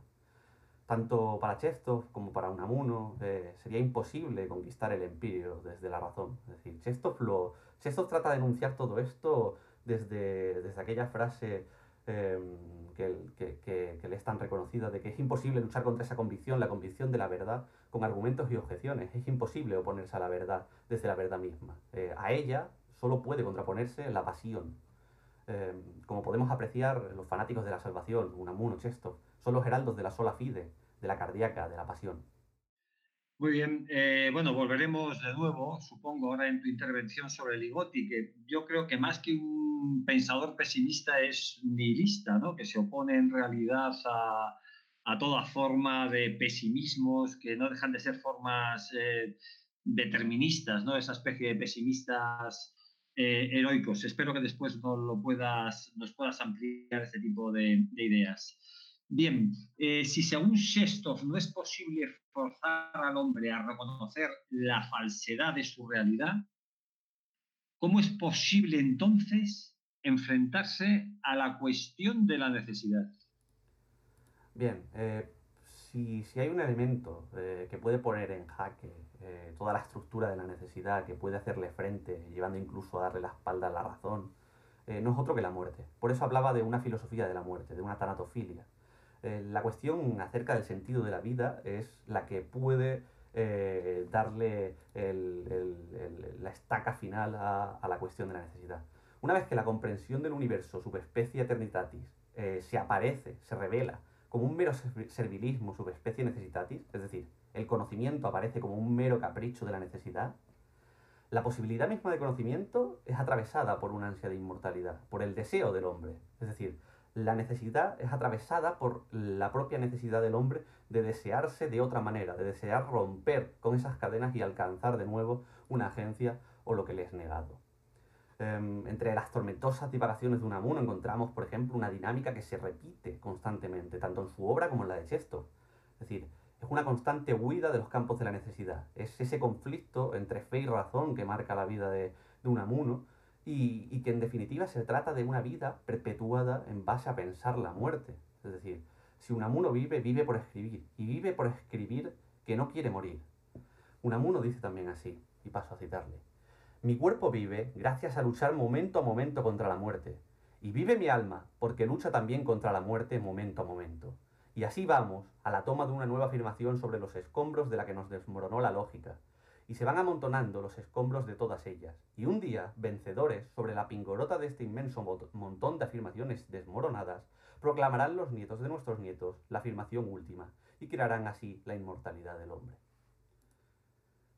Speaker 4: Tanto para Chestov como para Unamuno sería imposible conquistar el empirio desde la razón. Es decir, Chestov, lo, Chestov trata de enunciar todo esto desde, desde aquella frase Em, que, le es tan reconocida, de que es imposible luchar contra esa convicción, la convicción de la verdad, con argumentos y objeciones. Es imposible oponerse a la verdad desde la verdad misma. Eh, a ella solo puede contraponerse la pasión. Em, como podemos apreciar, los fanáticos de la salvación, Unamuno, Chestov, son los heraldos de la sola fide, de la cardíaca, de la pasión.
Speaker 2: Muy bien, eh, bueno, volveremos de nuevo, supongo, ahora en tu intervención sobre Ligotti, que yo creo que más que un pensador pesimista es nihilista, ¿no? que se opone en realidad a, toda forma de pesimismos, que no dejan de ser formas eh, deterministas, ¿no? esa especie de pesimistas eh, heroicos. Espero que después nos, puedas, ampliar ese tipo de ideas. Bien, eh, si según Shestov no es posible forzar al hombre a reconocer la falsedad de su realidad, ¿cómo es posible entonces enfrentarse a la cuestión de la necesidad?
Speaker 4: Bien, eh, si, hay un elemento eh, que puede poner en jaque toda la estructura de la necesidad, que puede hacerle frente, llevando incluso a darle la espalda a la razón, no es otro que la muerte. Por eso hablaba de una filosofía de la muerte, de una tanatofilia. Eh, la cuestión acerca del sentido de la vida es la que puede eh, darle la estaca final a, la cuestión de la necesidad. Una vez que la comprensión del universo, subespecie eternitatis, eh, se aparece, se revela como un mero servilismo subespecie necesitatis, es decir, el conocimiento aparece como un mero capricho de la necesidad, la posibilidad misma de conocimiento es atravesada por una ansia de inmortalidad, por el deseo del hombre. Es decir, la necesidad es atravesada por la propia necesidad del hombre de desearse de otra manera, de desear romper con esas cadenas y alcanzar de nuevo una agencia o lo que le es negado. Em, entre las tormentosas divagaciones de Unamuno encontramos, por ejemplo, una dinámica que se repite constantemente, tanto en su obra como en la de Chestov. Es decir, es una constante huida de los campos de la necesidad. Es ese conflicto entre fe y razón que marca la vida de, de Unamuno, y, que en definitiva se trata de una vida perpetuada en base a pensar la muerte. Es decir, si Unamuno vive, vive por escribir, y vive por escribir que no quiere morir. Unamuno dice también así, y paso a citarle. Mi cuerpo vive gracias a luchar momento a momento contra la muerte, y vive mi alma porque lucha también contra la muerte momento a momento. Y así vamos a la toma de una nueva afirmación sobre los escombros de la que nos desmoronó la lógica, y se van amontonando los escombros de todas ellas. Y un día, vencedores sobre la pingorota de este inmenso montón de afirmaciones desmoronadas, proclamarán los nietos de nuestros nietos la afirmación última y crearán así la inmortalidad del hombre.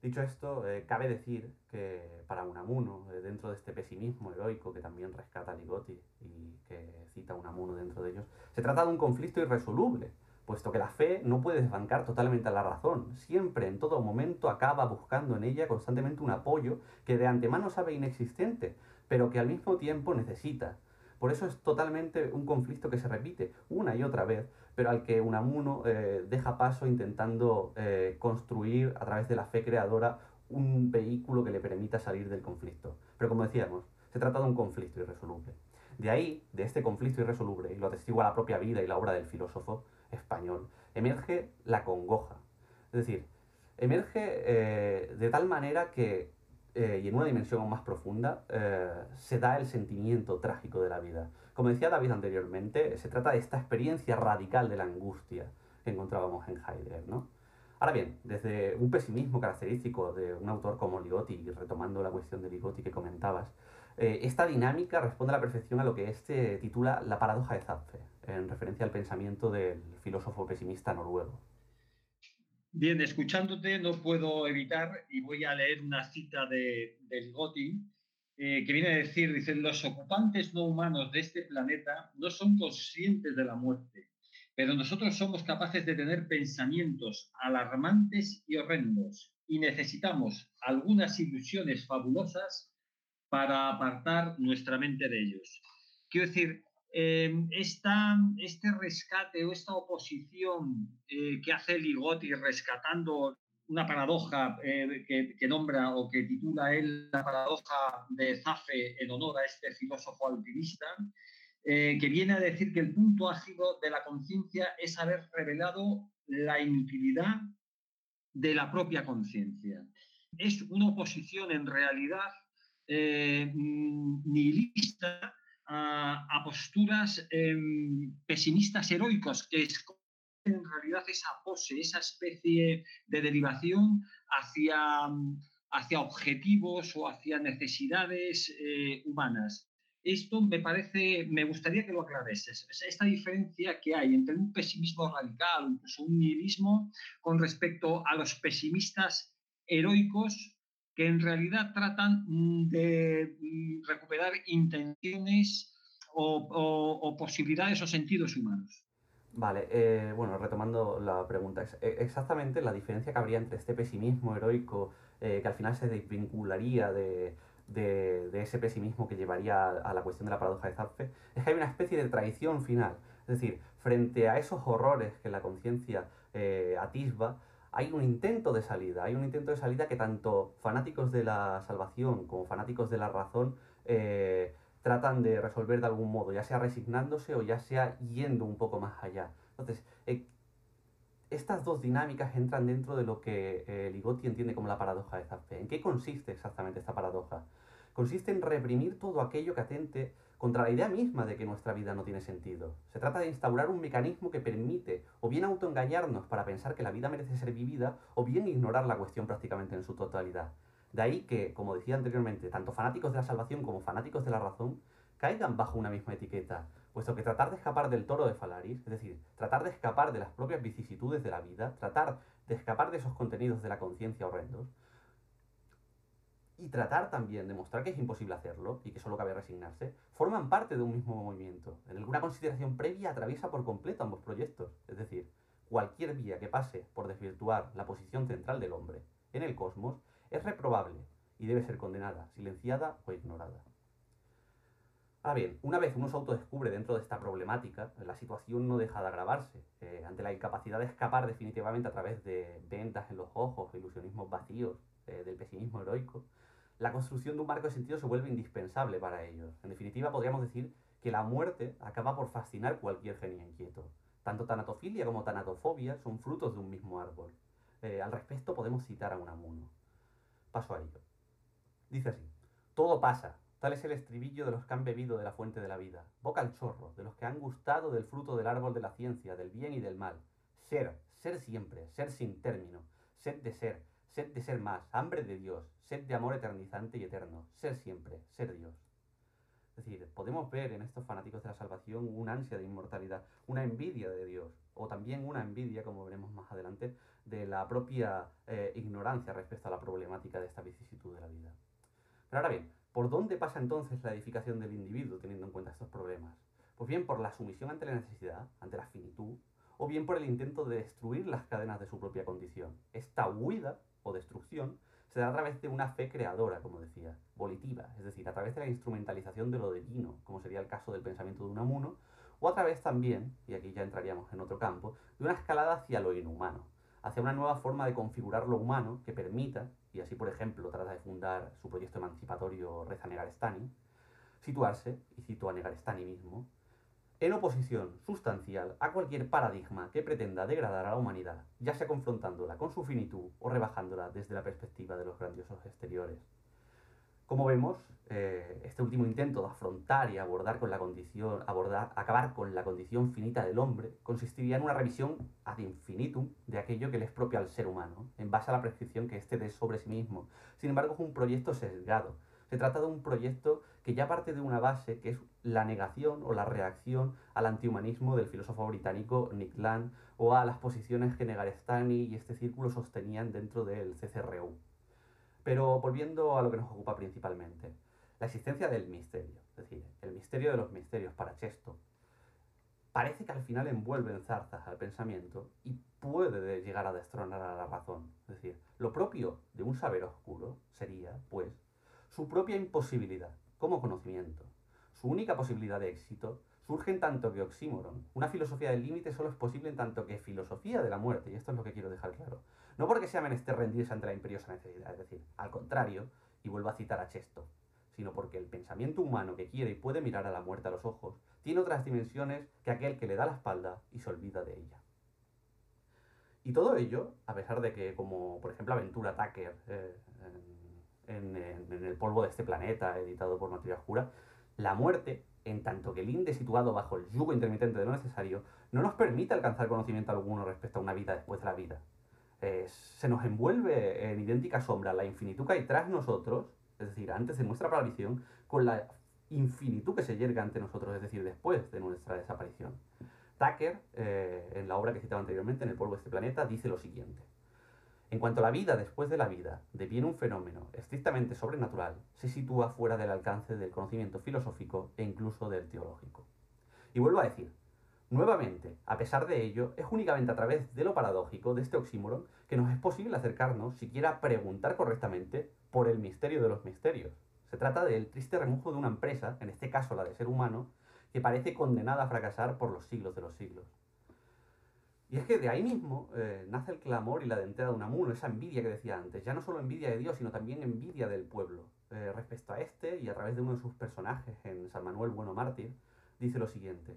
Speaker 4: Dicho esto, eh, cabe decir que para Unamuno, eh, dentro de este pesimismo heroico que también rescata Ligotti y que cita Unamuno dentro de ellos, se trata de un conflicto irresoluble, puesto que la fe no puede desbancar totalmente a la razón, siempre, en todo momento, acaba buscando en ella constantemente un apoyo que de antemano sabe inexistente, pero que al mismo tiempo necesita. Por eso es totalmente un conflicto que se repite una y otra vez, pero al que Unamuno eh, deja paso intentando eh, construir a través de la fe creadora un vehículo que le permita salir del conflicto. Pero como decíamos, se trata de un conflicto irresoluble. De ahí, de este conflicto irresoluble, y lo atestigua la propia vida y la obra del filósofo, emerge la congoja. Es decir, emerge eh, de tal manera que, eh, y en una dimensión más profunda, eh, se da el sentimiento trágico de la vida. Como decía David anteriormente, se trata de esta experiencia radical de la angustia que encontrábamos en Heidegger, ¿no? Ahora bien, desde un pesimismo característico de un autor como Ligotti, y retomando la cuestión de Ligotti que comentabas, esta dinámica responde a la perfección a lo que este titula la paradoja de Zapfe en referencia al pensamiento del filósofo pesimista noruego.
Speaker 2: Bien, escuchándote no puedo evitar, y voy a leer una cita de, Gotti, eh, que viene a decir, dicen, los ocupantes no humanos de este planeta no son conscientes de la muerte, pero nosotros somos capaces de tener pensamientos alarmantes y horrendos, y necesitamos algunas ilusiones fabulosas para apartar nuestra mente de ellos. Quiero decir, Em, este rescate o esta oposición eh, que hace Ligotti rescatando una paradoja eh, que, nombra o que titula él la paradoja de Zafe en honor a este filósofo alpinista, eh, que viene a decir que el punto ágido de la conciencia es haber revelado la inutilidad de la propia conciencia. Es una oposición en realidad eh, nihilista a, posturas em, pesimistas heroicos que es en realidad esa pose, esa especie de derivación hacia, hacia objetivos o hacia necesidades eh, humanas. Esto me parece, me gustaría que lo aclareses, esta diferencia que hay entre un pesimismo radical, incluso un nihilismo, con respecto a los pesimistas heroicos que en realidad tratan de mm, recuperar intenciones o posibilidades o sentidos humanos.
Speaker 4: Vale, eh, bueno, retomando la pregunta, e, exactamente la diferencia que habría entre este pesimismo heroico eh, que al final se desvincularía de, ese pesimismo que llevaría a, la cuestión de la paradoja de Zapfe, es que hay una especie de traición final. Es decir, frente a esos horrores que la conciencia eh, atisba, hay un intento de salida, hay un intento de salida que tanto fanáticos de la salvación como fanáticos de la razón tratan de resolver de algún modo, ya sea resignándose o ya sea yendo un poco más allá. Entonces, eh, estas dos dinámicas entran dentro de lo que eh, Ligotti entiende como la paradoja de Zapfe. ¿En qué consiste exactamente esta paradoja? Consiste en reprimir todo aquello que atente contra la idea misma de que nuestra vida no tiene sentido. Se trata de instaurar un mecanismo que permite o bien autoengañarnos para pensar que la vida merece ser vivida o bien ignorar la cuestión prácticamente en su totalidad. De ahí que, como decía anteriormente, tanto fanáticos de la salvación como fanáticos de la razón caigan bajo una misma etiqueta, puesto que tratar de escapar del toro de Falaris, es decir, tratar de escapar de las propias vicisitudes de la vida, tratar de escapar de esos contenidos de la conciencia horrendos, y tratar también de mostrar que es imposible hacerlo y que solo cabe resignarse, forman parte de un mismo movimiento. En alguna consideración previa atraviesa por completo ambos proyectos, es decir, cualquier vía que pase por desvirtuar la posición central del hombre en el cosmos es reprobable y debe ser condenada, silenciada o ignorada. Ahora bien, una vez uno se autodescubre dentro de esta problemática, la situación no deja de agravarse. Eh, ante la incapacidad de escapar definitivamente a través de ventas en los ojos, ilusionismos vacíos, eh, del pesimismo heroico, la construcción de un marco de sentido se vuelve indispensable para ellos. En definitiva, podríamos decir que la muerte acaba por fascinar cualquier genio inquieto. Tanto tanatofilia como tanatofobia son frutos de un mismo árbol. Eh, al respecto podemos citar a Unamuno. Paso a ello. Dice así, todo pasa, tal es el estribillo de los que han bebido de la fuente de la vida, boca al chorro, de los que han gustado del fruto del árbol de la ciencia, del bien y del mal. Ser, ser siempre, ser sin término, sed de ser, sed de ser más, hambre de Dios, sed de amor eternizante y eterno, ser siempre, ser Dios. Es decir, podemos ver en estos fanáticos de la salvación una ansia de inmortalidad, una envidia de Dios, o también una envidia, como veremos más adelante, de la propia eh, ignorancia respecto a la problemática de esta vicisitud de la vida. Pero ahora bien, ¿por dónde pasa entonces la edificación del individuo teniendo en cuenta estos problemas? Pues bien por la sumisión ante la necesidad, ante la finitud, o bien por el intento de destruir las cadenas de su propia condición. Esta huida o destrucción se da a través de una fe creadora, como decía, volitiva, es decir, a través de la instrumentalización de lo divino, como sería el caso del pensamiento de Unamuno, o a través también, y aquí ya entraríamos en otro campo, de una escalada hacia lo inhumano, hacia una nueva forma de configurar lo humano que permita, y así por ejemplo trata de fundar su proyecto emancipatorio Reza Negarestani, situarse, y cito a Negarestani mismo, en oposición sustancial a cualquier paradigma que pretenda degradar a la humanidad, ya sea confrontándola con su finitud o rebajándola desde la perspectiva de los grandiosos exteriores. Como vemos, eh, este último intento de afrontar y abordar con la condición, acabar con la condición finita del hombre, consistiría en una revisión ad infinitum de aquello que le es propio al ser humano, en base a la prescripción que éste dé sobre sí mismo. Sin embargo, es un proyecto sesgado. Se trata de un proyecto que ya parte de una base que es la negación o la reacción al antihumanismo del filósofo británico Nick Land o a las posiciones que Negarestani y este círculo sostenían dentro del CCRU. Pero volviendo a lo que nos ocupa principalmente, la existencia del misterio, es decir, el misterio de los misterios para Chesto, parece que al final envuelve en zarzas al pensamiento y puede llegar a destronar a la razón. Es decir, lo propio de un saber oscuro sería, pues, su propia imposibilidad como conocimiento, su única posibilidad de éxito, surge en tanto que oxímoron. Una filosofía del límite solo es posible en tanto que filosofía de la muerte, y esto es lo que quiero dejar claro. No porque sea menester rendirse ante la imperiosa necesidad, es decir, al contrario, y vuelvo a citar a Chesto, sino porque el pensamiento humano que quiere y puede mirar a la muerte a los ojos tiene otras dimensiones que aquel que le da la espalda y se olvida de ella. Y todo ello, a pesar de que, como por ejemplo Aventura Tucker, eh, en, en, El polvo de este planeta, editado por Materia Oscura, la muerte, en tanto que el inde situado bajo el yugo intermitente de lo necesario, no nos permite alcanzar conocimiento alguno respecto a una vida después de la vida. se nos envuelve en idéntica sombra la infinitud que hay tras nosotros, es decir, antes de nuestra aparición, con la infinitud que se yerga ante nosotros, es decir, después de nuestra desaparición. Tucker, eh, en la obra que citaba anteriormente, En el polvo de este planeta, dice lo siguiente. En cuanto a la vida después de la vida deviene un fenómeno estrictamente sobrenatural, se sitúa fuera del alcance del conocimiento filosófico e incluso del teológico. Y vuelvo a decir, nuevamente, a pesar de ello, es únicamente a través de lo paradójico de este oxímoron que nos es posible acercarnos, siquiera preguntar correctamente, por el misterio de los misterios. Se trata del triste remujo de una empresa, en este caso la de ser humano, que parece condenada a fracasar por los siglos de los siglos. Y es que de ahí mismo eh, nace el clamor y la dentera de Unamuno, esa envidia que decía antes, ya no solo envidia de Dios, sino también envidia del pueblo. Eh, respecto a este, y a través de uno de sus personajes en San Manuel Bueno Mártir, dice lo siguiente,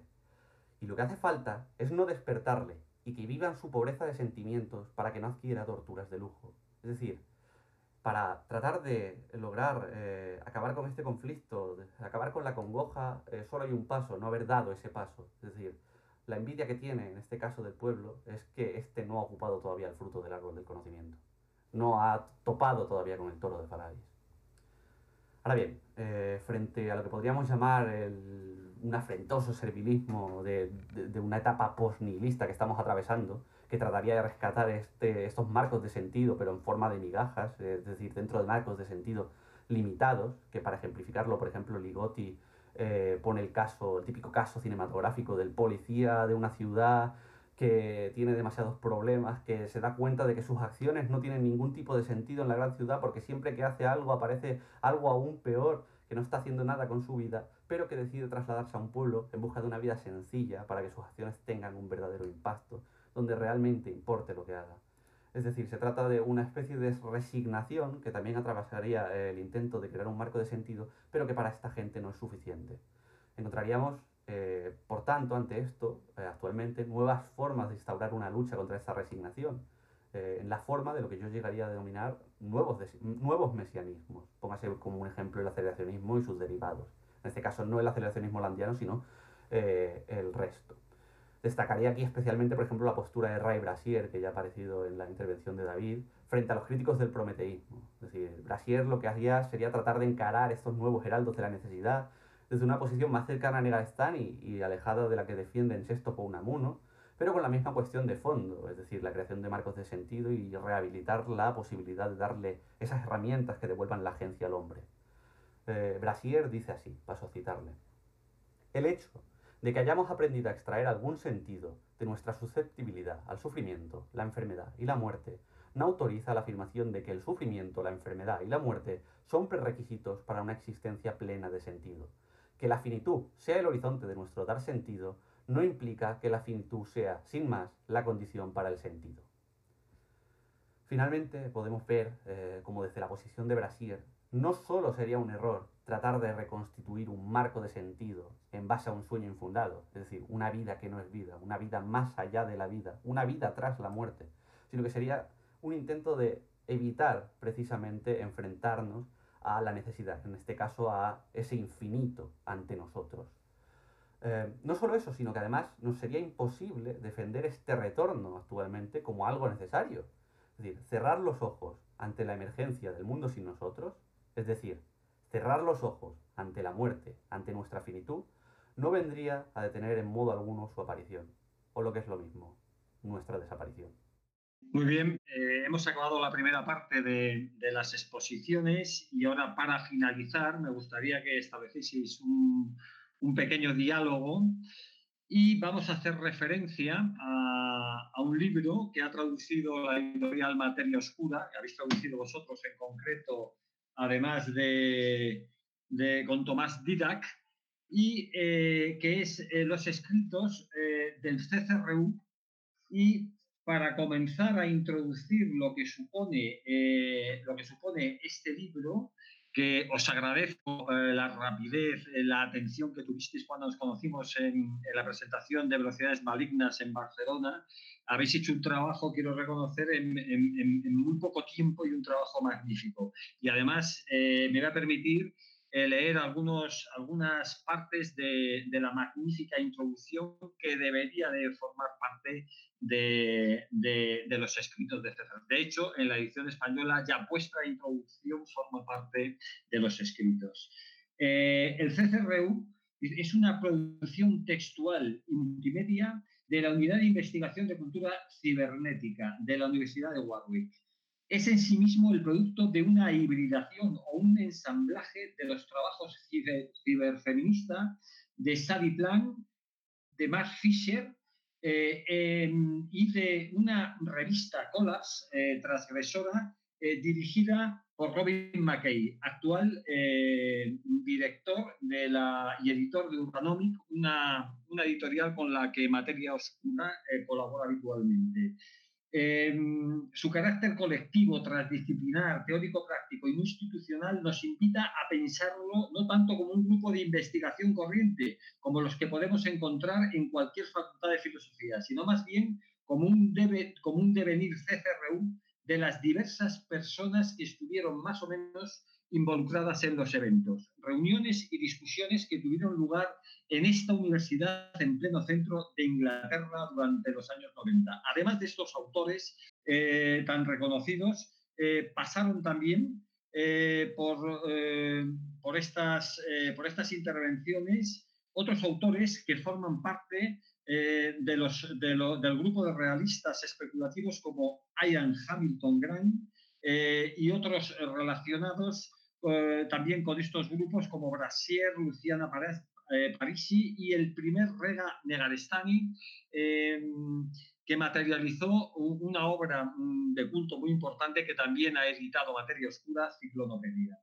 Speaker 4: y lo que hace falta es no despertarle y que vivan su pobreza de sentimientos para que no adquiera torturas de lujo. Es decir, para tratar de lograr eh, acabar con este conflicto, acabar con la congoja, solo hay un paso, no haber dado ese paso. Es decir, la envidia que tiene en este caso del pueblo es que éste no ha ocupado todavía el fruto del árbol del conocimiento. No ha topado todavía con el toro de Paradis. Ahora bien, eh, frente a lo que podríamos llamar un afrentoso servilismo de, de una etapa post-nihilista que estamos atravesando, que trataría de rescatar este, estos marcos de sentido, pero en forma de migajas, es decir, dentro de marcos de sentido limitados, que para ejemplificarlo, por ejemplo, Ligotti eh, pone el caso, el típico caso cinematográfico del policía de una ciudad que tiene demasiados problemas, que se da cuenta de que sus acciones no tienen ningún tipo de sentido en la gran ciudad porque siempre que hace algo aparece algo aún peor, que no está haciendo nada con su vida, pero que decide trasladarse a un pueblo en busca de una vida sencilla para que sus acciones tengan un verdadero impacto donde realmente importe lo que haga. Es decir, se trata de una especie de resignación que también atravesaría el intento de crear un marco de sentido, pero que para esta gente no es suficiente. Encontraríamos, eh, por tanto, ante esto, eh, actualmente, nuevas formas de instaurar una lucha contra esta resignación, eh, en la forma de lo que yo llegaría a denominar nuevos, nuevos mesianismos. Póngase como un ejemplo el aceleracionismo y sus derivados. En este caso, no el aceleracionismo holandiano, sino el resto. Destacaría aquí especialmente, por ejemplo, la postura de Ray Brasier, que ya ha aparecido en la intervención de David, frente a los críticos del prometeísmo. Es decir, Brasier lo que hacía sería tratar de encarar estos nuevos heraldos de la necesidad desde una posición más cercana a Negarestán y, alejada de la que defienden Sesto Unamuno, pero con la misma cuestión de fondo, es decir, la creación de marcos de sentido y rehabilitar la posibilidad de darle esas herramientas que devuelvan la agencia al hombre. Eh, Brasier dice así, paso a citarle. El hecho de que hayamos aprendido a extraer algún sentido de nuestra susceptibilidad al sufrimiento, la enfermedad y la muerte, no autoriza la afirmación de que el sufrimiento, la enfermedad y la muerte son prerequisitos para una existencia plena de sentido. Que la finitud sea el horizonte de nuestro dar sentido no implica que la finitud sea, sin más, la condición para el sentido. Finalmente, podemos ver eh, como desde la posición de Brasier, no solo sería un error tratar de reconstituir un marco de sentido en base a un sueño infundado, es decir, una vida que no es vida, una vida más allá de la vida, una vida tras la muerte, sino que sería un intento de evitar precisamente enfrentarnos a la necesidad, en este caso a ese infinito ante nosotros. Eh, no solo eso, sino que además nos sería imposible defender este retorno actualmente como algo necesario. Es decir, cerrar los ojos ante la emergencia del mundo sin nosotros es decir, cerrar los ojos ante la muerte, ante nuestra finitud, no vendría a detener en modo alguno su aparición, o lo que es lo mismo, nuestra desaparición.
Speaker 2: Muy bien, eh, hemos acabado la primera parte de, las exposiciones y ahora para finalizar me gustaría que establecieseis un, pequeño diálogo y vamos a hacer referencia a, a, un libro que ha traducido la editorial Materia Oscura, que habéis traducido vosotros en concreto además de, con Tomás Didac, y que es los escritos del CCRU y para comenzar a introducir lo que supone, lo que supone este libro, que os agradezco eh, la rapidez, eh, la atención que tuvisteis cuando nos conocimos en, la presentación de Velocidades Malignas en Barcelona. Habéis hecho un trabajo, quiero reconocer, en, muy poco tiempo y un trabajo magnífico. Y además eh, me va a permitir eh, leer algunos, algunas partes de, la magnífica introducción que debería de formar parte de, los escritos de César. De hecho, en la edición española ya vuestra introducción forma parte de los escritos. Eh, el CCRU es una producción textual y multimedia de la Unidad de Investigación de Cultura Cibernética de la Universidad de Warwick es en sí mismo el producto de una hibridación o un ensamblaje de los trabajos ciberfeministas de Sadie Plan, de Mark Fisher eh, em, y de una revista Colas eh, transgresora eh, dirigida por Robin McKay, actual director de la, y editor de Urbanomic, una, una editorial con la que Materia Oscura colabora habitualmente. Em, su carácter colectivo, transdisciplinar, teórico, práctico y institucional nos invita a pensarlo no tanto como un de investigación corriente, como los que podemos encontrar en cualquier facultad de filosofía, sino más bien como un, debe, como un devenir CCRU de las diversas personas que estuvieron más o menos involucradas en los eventos, reuniones y discusiones que tuvieron lugar en esta universidad en pleno centro de Inglaterra durante los años 90. Además de estos autores eh, tan reconocidos, eh, pasaron también eh, por, por, estas, por estas intervenciones otros autores que forman parte de los, del grupo de realistas especulativos como Ian Hamilton Grant y otros relacionados eh, también con estos grupos como Brasier, Luciana eh, Parisi y el primer Rega Negarestani, em, que materializó una obra mm, de culto muy importante que también ha editado Materia Oscura, Ciclonopedia.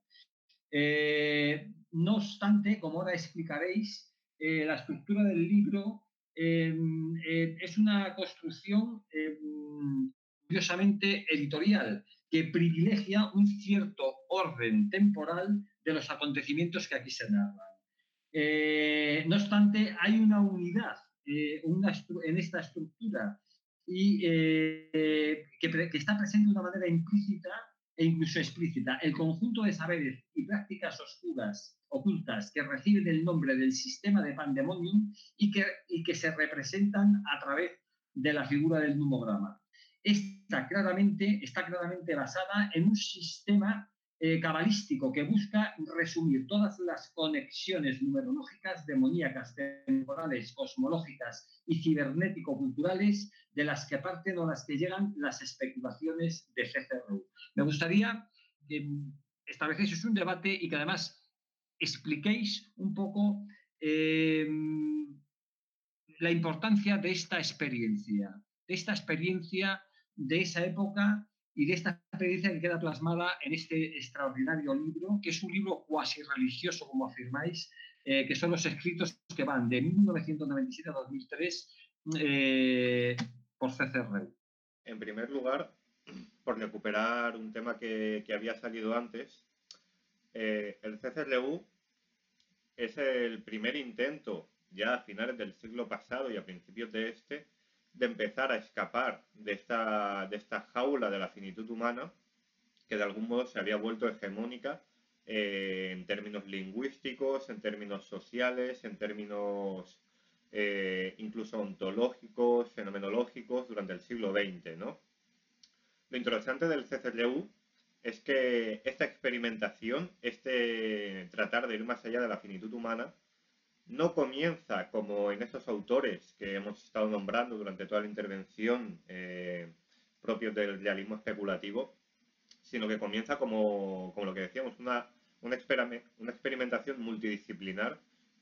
Speaker 2: Eh, no obstante, como ahora explicaréis, la estructura del libro em, es una construcción em, curiosamente editorial que privilegia un cierto orden temporal de los acontecimientos que aquí se narran. Eh, no obstante, hay una unidad eh, en esta estructura y, eh, que, está presente de una manera implícita e incluso explícita. El conjunto de saberes y prácticas oscuras, ocultas, que reciben el nombre del sistema de Pandemonium y que, y que se representan a través de la figura del numograma está claramente, está claramente basada en un sistema eh, cabalístico que busca resumir todas las conexiones numerológicas, demoníacas, temporales, cosmológicas y cibernético-culturales de las que parten o las que llegan las especulaciones de CCRU. Me gustaría que establecéis un debate y que además expliquéis un poco eh, la importancia de esta experiencia, de esta experiencia de esa época y de esta experiencia que queda plasmada en este extraordinario libro, que es un libro cuasi religioso, como afirmáis, eh, que son los escritos que van de 1997 a 2003 eh, por CCR.
Speaker 3: En primer lugar, por recuperar un tema que, había salido antes, eh, el CCRU es el primer intento, ya a finales del siglo pasado y a principios de este, de empezar a escapar de esta, de esta jaula de la finitud humana que de algún modo se había vuelto hegemónica eh, en términos lingüísticos, en términos sociales, en términos eh, incluso ontológicos, fenomenológicos durante el siglo XX. ¿no? Lo interesante del CCLU es que esta experimentación, este tratar de ir más allá de la finitud humana, no comienza como en estos autores que hemos estado nombrando durante toda la intervención eh, propios del realismo especulativo, sino que comienza como, lo que decíamos, una, una, experimentación multidisciplinar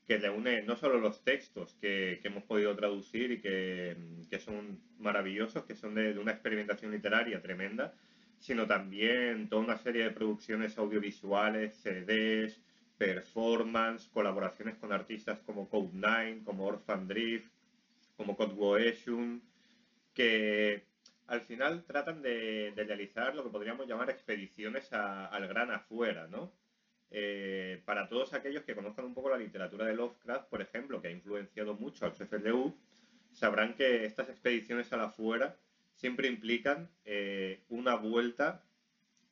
Speaker 3: que reúne no solo los textos que, hemos podido traducir y que, son maravillosos, que son de, de, una experimentación literaria tremenda, sino también toda una serie de producciones audiovisuales, CDs, performance, colaboraciones con artistas como Code9, como Orphan Drift, como Code que al final tratan de, realizar lo que podríamos llamar expediciones al gran afuera, ¿no? Eh, para todos aquellos que conozcan un poco la literatura de Lovecraft, por ejemplo, que ha influenciado mucho al CCLU, sabrán que estas expediciones al afuera siempre implican eh, una vuelta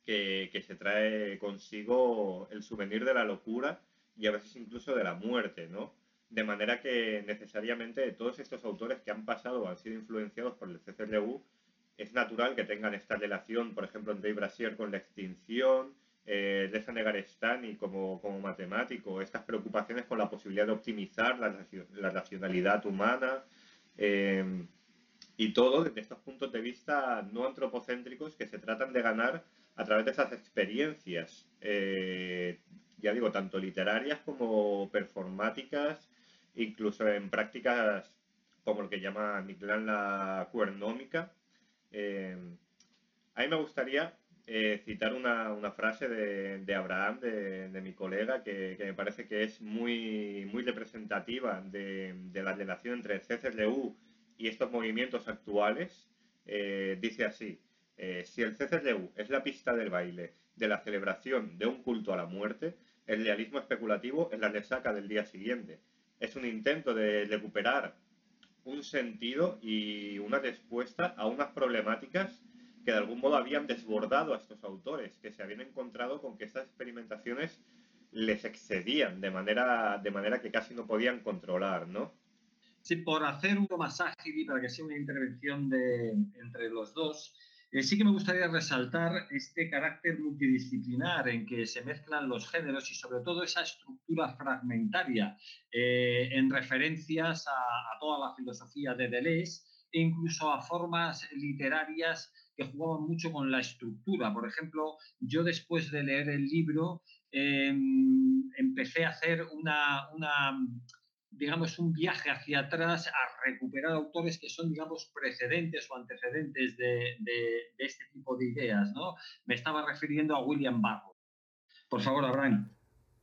Speaker 3: que, se trae consigo el souvenir de la locura y a veces incluso de la muerte, ¿no? De manera que necesariamente todos estos autores que han pasado o han sido influenciados por el CCLU, es natural que tengan esta relación, por ejemplo, Andrei Brasier con la extinción, eh, de Negarestani como, como matemático, estas preocupaciones con la posibilidad de optimizar la, la racionalidad humana eh, y todo desde estos puntos de vista no antropocéntricos que se tratan de ganar a través de esas experiencias, eh, ya digo, tanto literarias como performáticas, incluso en prácticas como lo que llama Niclan la cuernómica. Eh, a mí me gustaría eh, citar una, frase de, Abraham, de, mi colega, que, me parece que es muy, muy representativa de, la relación entre CCLU y estos movimientos actuales. Eh, dice así, eh, si el CCLU es la pista del baile de la celebración de un culto a la muerte, el realismo especulativo es la resaca del día siguiente. Es un intento de recuperar un sentido y una respuesta a unas problemáticas que de algún modo habían desbordado a estos autores, que se habían encontrado con que estas experimentaciones les excedían de manera, de manera que casi no podían controlar, ¿no?
Speaker 2: Sí, por hacer un más ágil y para que sea una intervención de, entre los dos, eh, sí que me gustaría resaltar este carácter multidisciplinar en que se mezclan los géneros y sobre todo esa estructura fragmentaria eh, en referencias a, toda la filosofía de Deleuze e incluso a formas literarias que jugaban mucho con la estructura. Por ejemplo, yo después de leer el libro em, empecé a hacer una, digamos, un viaje hacia atrás a recuperar autores que son, digamos, precedentes o antecedentes de, este tipo de ideas, ¿no? Me estaba refiriendo a William Barrow. Por favor, Abraham.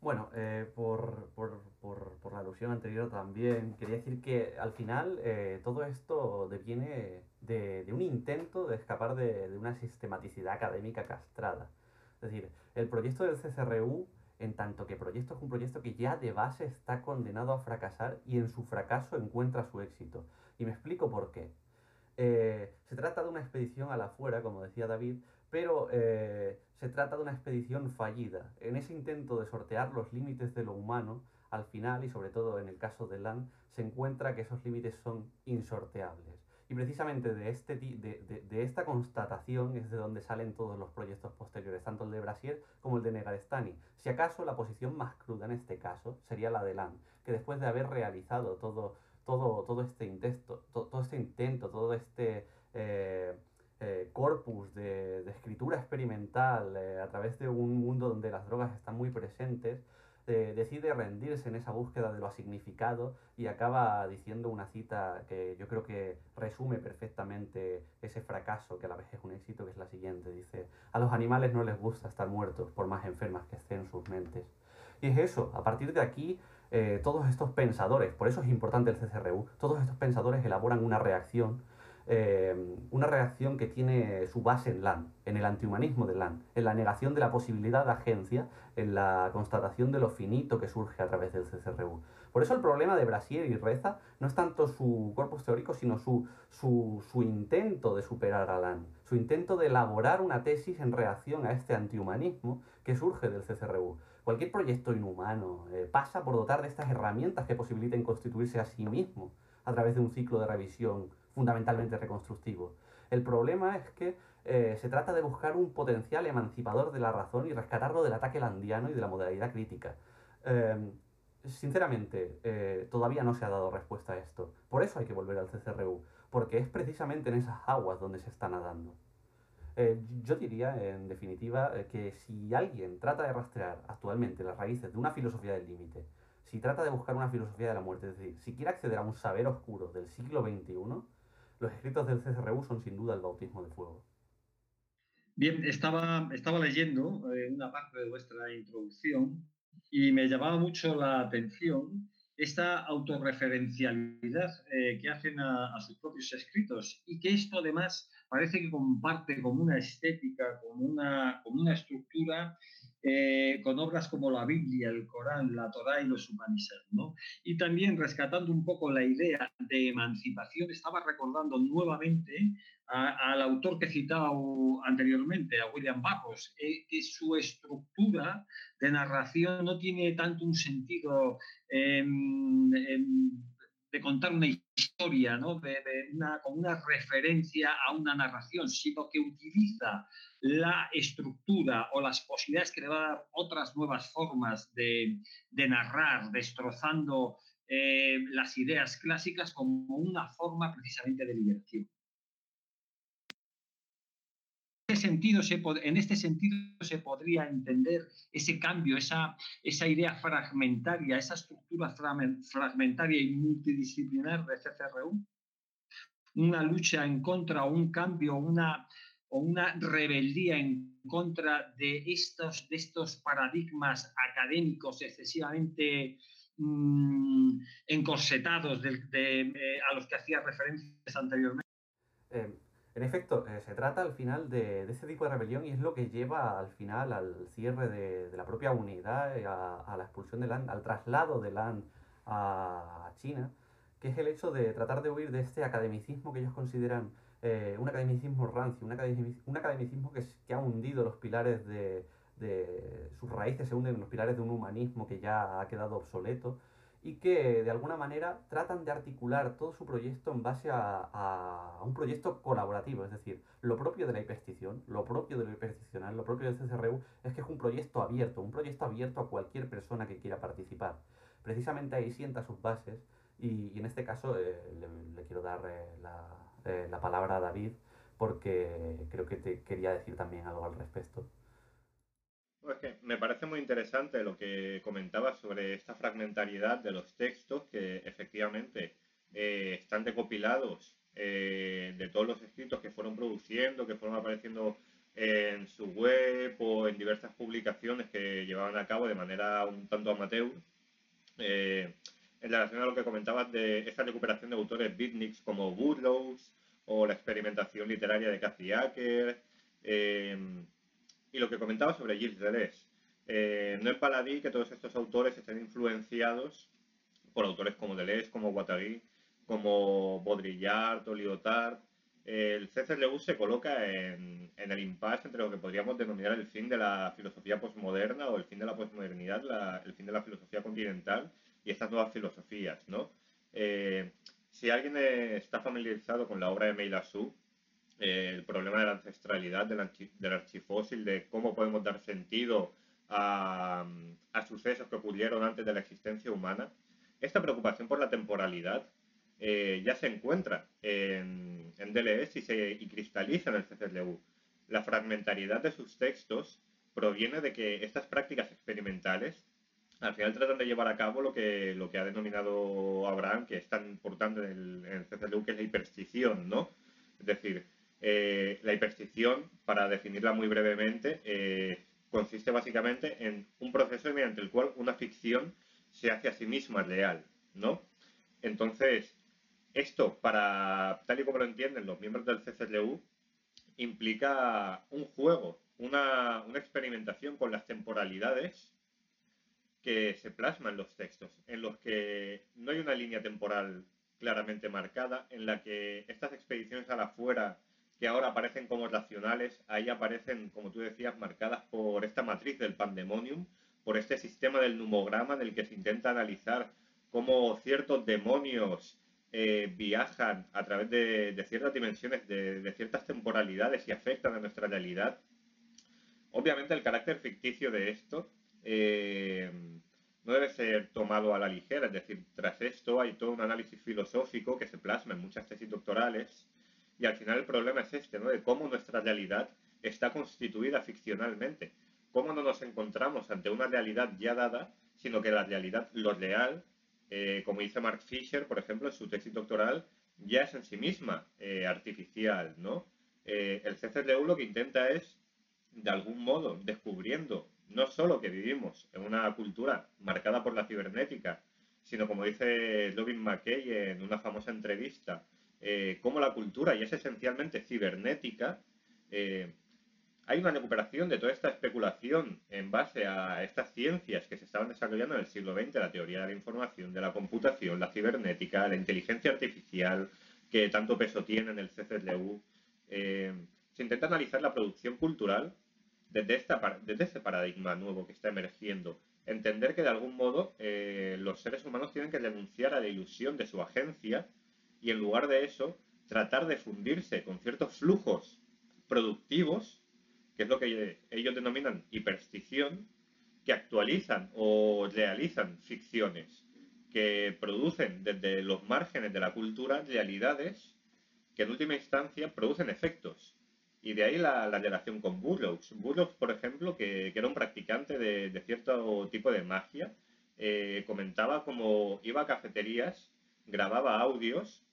Speaker 4: Bueno, eh, por, la alusión anterior también, quería decir que al final eh, todo esto deviene de, un intento de escapar de, una sistematicidad académica castrada. Es decir, el proyecto del CCRU, en tanto que proyecto es un proyecto que ya de base está condenado a fracasar y en su fracaso encuentra su éxito. Y me explico por qué. Eh, se trata de una expedición a la fuera, como decía David, pero eh, se trata de una expedición fallida. En ese intento de sortear los límites de lo humano, al final, y sobre todo en el caso de LAN, se encuentra que esos límites son insorteables. Y precisamente de, este, de, de, esta constatación es de donde salen todos los proyectos posteriores, tanto el de Brasier como el de Negarestani. Si acaso la posición más cruda en este caso sería la de LAN, que después de haber realizado todo, todo, todo, este, intento, todo, este intento, todo este... Eh, eh, corpus de, escritura experimental eh, a través de un mundo donde las drogas están muy presentes, eh, decide rendirse en esa búsqueda de lo significado y acaba diciendo una cita que yo creo que resume perfectamente ese fracaso, que a la vez es un éxito, que es la siguiente. Dice, a los animales no les gusta estar muertos, por más enfermas que estén sus mentes. Y es eso, a partir de aquí, todos estos pensadores, por eso es importante el CCRU, todos estos pensadores elaboran una reacción eh, una reacción que tiene su base en LAN, en el antihumanismo de LAN, en la negación de la posibilidad de agencia, en la constatación de lo finito que surge a través del CCRU. Por eso el problema de Brasier y Reza no es tanto su corpus teórico, sino su, su, intento de superar a LAN, su intento de elaborar una tesis en reacción a este antihumanismo que surge del CCRU. Cualquier proyecto inhumano eh, pasa por dotar de estas herramientas que posibiliten constituirse a sí mismo a través de un ciclo de revisión fundamentalmente reconstructivo. El problema es que eh, se trata de buscar un potencial emancipador de la razón y rescatarlo del ataque landiano y de la modalidad crítica. Em, sinceramente, eh, todavía no se ha dado respuesta a esto. Por eso hay que volver al CCRU, porque es precisamente en esas aguas donde se está nadando. Eh, yo diría, en definitiva, que si alguien trata de rastrear actualmente las raíces de una filosofía del límite, si trata de buscar una filosofía de la muerte, es decir, si quiere acceder a un saber oscuro del siglo XXI, los escritos del CCRU son sin duda el bautismo de fuego.
Speaker 2: Bien, estaba, estaba leyendo eh, una parte de vuestra introducción y me llamaba mucho la atención esta autorreferencialidad eh, que hacen a, sus propios escritos y que esto además parece que comparte como una estética, una, como una estructura eh, con obras como la Biblia, el Corán, la Torá y los Upanishads. ¿no? Y también rescatando un poco la idea de emancipación, estaba recordando nuevamente al autor que he citado anteriormente, a William Barros, eh, que su estructura de narración no tiene tanto un sentido em, em, de contar una historia, ¿no? de, una, con una referencia a una narración, sino que utiliza la estructura o las posibilidades que le va a dar otras nuevas formas de, narrar, destrozando eh, las ideas clásicas como una forma precisamente de liberación. Sentido en este sentido se podría entender ese cambio, esa, esa idea fragmentaria, esa estructura fragmentaria y multidisciplinar de CCRU. Una lucha en contra o un cambio, una, o una rebeldía en contra de estos, de estos paradigmas académicos excesivamente mm, encorsetados de, eh, a los que hacía referencias anteriormente.
Speaker 4: Eh, en efecto, eh, se trata al final de, de, ese tipo de rebelión y es lo que lleva al final al cierre de, la propia unidad, a, a, la expulsión de LAN, al traslado de LAN a China, que es el hecho de tratar de huir de este academicismo que ellos consideran eh, un academicismo rancio, un academicismo, un que, ha hundido los pilares de, sus raíces, se hunden en los pilares de un humanismo que ya ha quedado obsoleto y que de alguna manera tratan de articular todo su proyecto en base a, un proyecto colaborativo, es decir, lo propio de la hiperstición, lo propio de lo hipersticional, lo propio del CCRU es que es un proyecto abierto, un proyecto abierto a cualquier persona que quiera participar. Precisamente ahí sienta sus bases y, en este caso eh, le, quiero dar eh, la, la palabra a David porque creo que te quería decir también algo al respecto.
Speaker 3: Me parece muy interesante lo que comentabas sobre esta fragmentariedad de los textos que efectivamente eh, están recopilados eh, de todos los escritos que fueron produciendo, que fueron apareciendo en su web o en diversas publicaciones que llevaban a cabo de manera un tanto amateur. Eh, en relación a lo que comentabas de esta recuperación de autores beatniks como Burroughs o la experimentación literaria de Cathy Acker, y lo que comentaba sobre Gilles Deleuze. Eh, no es baladí que todos estos autores estén influenciados por autores como Deleuze, como Guattari, como Baudrillard o Lyotard. el CCLU se coloca en, el impasse entre lo que podríamos denominar el fin de la filosofía postmoderna o el fin de la postmodernidad, el fin de la filosofía continental y estas nuevas filosofías, ¿no? Eh, si alguien está familiarizado con la obra de Meila Su, el problema de la ancestralidad del, del, archifósil, de cómo podemos dar sentido a, sucesos que ocurrieron antes de la existencia humana. Esta preocupación por la temporalidad eh, ya se encuentra en, en DLS y, se, y cristaliza en el CCLU. La fragmentariedad de sus textos proviene de que estas prácticas experimentales al final tratan de llevar a cabo lo que, lo que ha denominado Abraham, que es tan importante en el, en el CCLU, que es la hiperstición, ¿no? Es decir, eh, la hiperstición, para definirla muy brevemente, eh, consiste básicamente en un proceso mediante el cual una ficción se hace a sí misma real, ¿no? Entonces, esto, para tal y como lo entienden los miembros del CCLU, implica un juego, una, una experimentación con las temporalidades que se plasman en los textos, en los que no hay una línea temporal claramente marcada, en la que estas expediciones a la fuera que ahora aparecen como racionales, ahí aparecen, como tú decías, marcadas por esta matriz del pandemonium, por este sistema del numograma en el que se intenta analizar cómo ciertos demonios eh, viajan a través de, ciertas dimensiones, de, ciertas temporalidades y afectan a nuestra realidad. Obviamente el carácter ficticio de esto eh, no debe ser tomado a la ligera, es decir, tras esto hay todo un análisis filosófico que se plasma en muchas tesis doctorales y al final el problema es este, ¿no? De cómo nuestra realidad está constituida ficcionalmente. Cómo no nos encontramos ante una realidad ya dada, sino que la realidad, lo real, eh, como dice Mark Fisher, por ejemplo, en su tesis doctoral, ya es en sí misma eh, artificial, ¿no? Eh, el CCLU lo que intenta es, de algún modo, descubriendo no solo que vivimos en una cultura marcada por la cibernética, sino como dice Lovin McKay en una famosa entrevista, eh, como la cultura, y es esencialmente cibernética, eh, hay una recuperación de toda esta especulación en base a estas ciencias que se estaban desarrollando en el siglo XX, la teoría de la información, de la computación, la cibernética, la inteligencia artificial, que tanto peso tiene en el CCLU. Eh, se intenta analizar la producción cultural desde, esta, desde este paradigma nuevo que está emergiendo. Entender que de algún modo eh, los seres humanos tienen que denunciar a la ilusión de su agencia y en lugar de eso tratar de fundirse con ciertos flujos productivos que es lo que ellos denominan hiperstición, que actualizan o realizan ficciones, que producen desde los márgenes de la cultura realidades que en última instancia producen efectos. Y de ahí la, relación con Burroughs. Burroughs, por ejemplo, que, era un practicante de, cierto tipo de magia, eh, comentaba cómo iba a cafeterías, grababa audios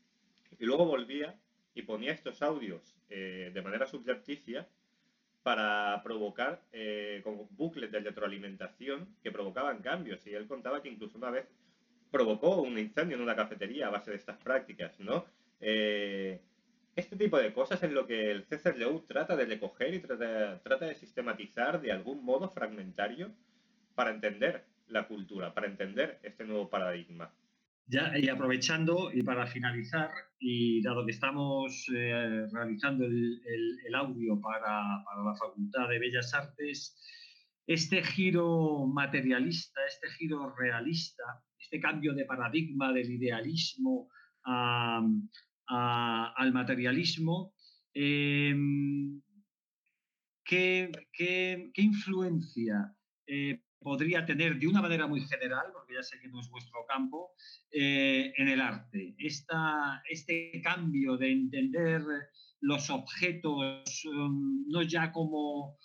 Speaker 3: y luego volvía y ponía estos audios eh, de manera subrepticia para provocar eh, bucles de retroalimentación que provocaban cambios. Y él contaba que incluso una vez provocó un incendio en una cafetería a base de estas prácticas, ¿no? Eh, este tipo de cosas es lo que el CCRU trata de recoger y trata, trata de sistematizar de algún modo fragmentario para entender la cultura, para entender este nuevo paradigma.
Speaker 2: Ya, y aprovechando, y para finalizar, y dado que estamos eh, realizando el, audio para, la Facultad de Bellas Artes, este giro materialista, este giro realista, este cambio de paradigma del idealismo al materialismo, em, ¿qué, influencia eh, podría tener de una manera muy general, porque ya sé que no es vuestro campo, eh, en el arte. este cambio de entender los objetos um, no ya como,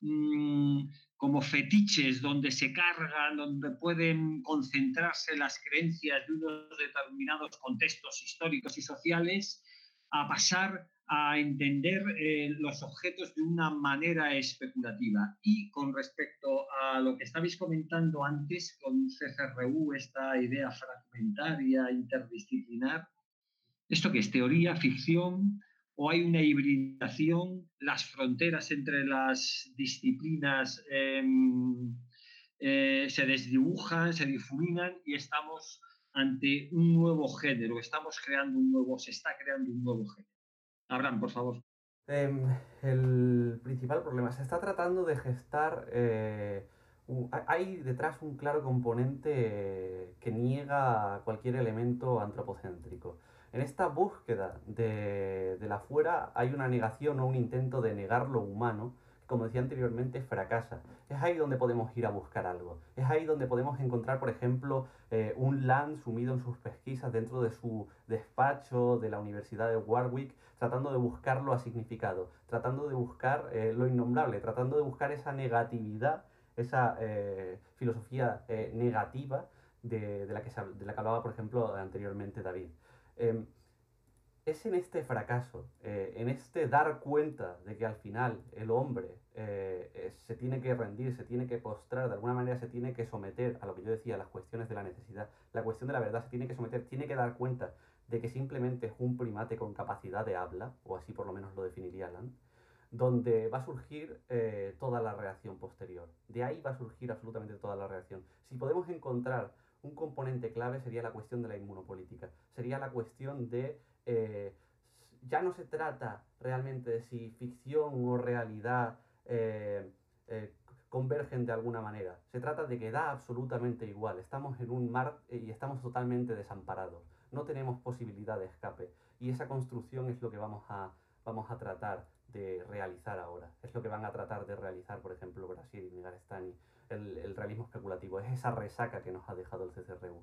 Speaker 2: mm, como fetiches donde se cargan, donde pueden concentrarse las creencias de unos determinados contextos históricos y sociales, a pasar a entender eh, los objetos de una manera especulativa. Y con respecto a lo que estabais comentando antes con CCRU, esta idea fragmentaria, interdisciplinar, ¿esto que es teoría, ficción? ¿O hay una hibridación? ¿Las fronteras entre las disciplinas em, eh, se desdibujan, se difuminan y estamos ante un nuevo género, estamos creando un nuevo, se está creando un nuevo género? Abraham, por favor.
Speaker 4: Em, el principal problema, se está tratando de gestar... Eh, hay detrás un claro componente que niega cualquier elemento antropocéntrico. En esta búsqueda de, de la fuera hay una negación o un intento de negar lo humano como decía anteriormente, fracasa. Es ahí donde podemos ir a buscar algo. Es ahí donde podemos encontrar, por ejemplo, eh, un Land sumido en sus pesquisas dentro de su despacho de la Universidad de Warwick, tratando de buscarlo a significado, tratando de buscar eh, lo innombrable, tratando de buscar esa negatividad, esa eh, filosofía negativa de, la que de la que hablaba, por ejemplo, anteriormente David. Em, es en este fracaso, eh, en este dar cuenta de que al final el hombre eh, eh, se tiene que rendir, se tiene que postrar, de alguna manera se tiene que someter a lo que yo decía, las cuestiones de la necesidad, la cuestión de la verdad, se tiene que someter, tiene que dar cuenta de que simplemente es un primate con capacidad de habla, o así por lo menos lo definiría Land, donde va a surgir toda la reacción posterior. De ahí va a surgir absolutamente toda la reacción. Si podemos encontrar un componente clave sería la cuestión de la inmunopolítica, sería la cuestión de eh, ya no se trata realmente de si ficción o realidad eh, eh, convergen de alguna manera. Se trata de que da absolutamente igual. Estamos en un mar y estamos totalmente desamparados. No tenemos posibilidad de escape. Y esa construcción es lo que vamos a, vamos a tratar de realizar ahora. Es lo que van a tratar de realizar, por ejemplo, Brasil y Negarestani, el, el realismo especulativo. Es esa resaca que nos ha dejado el CCRU.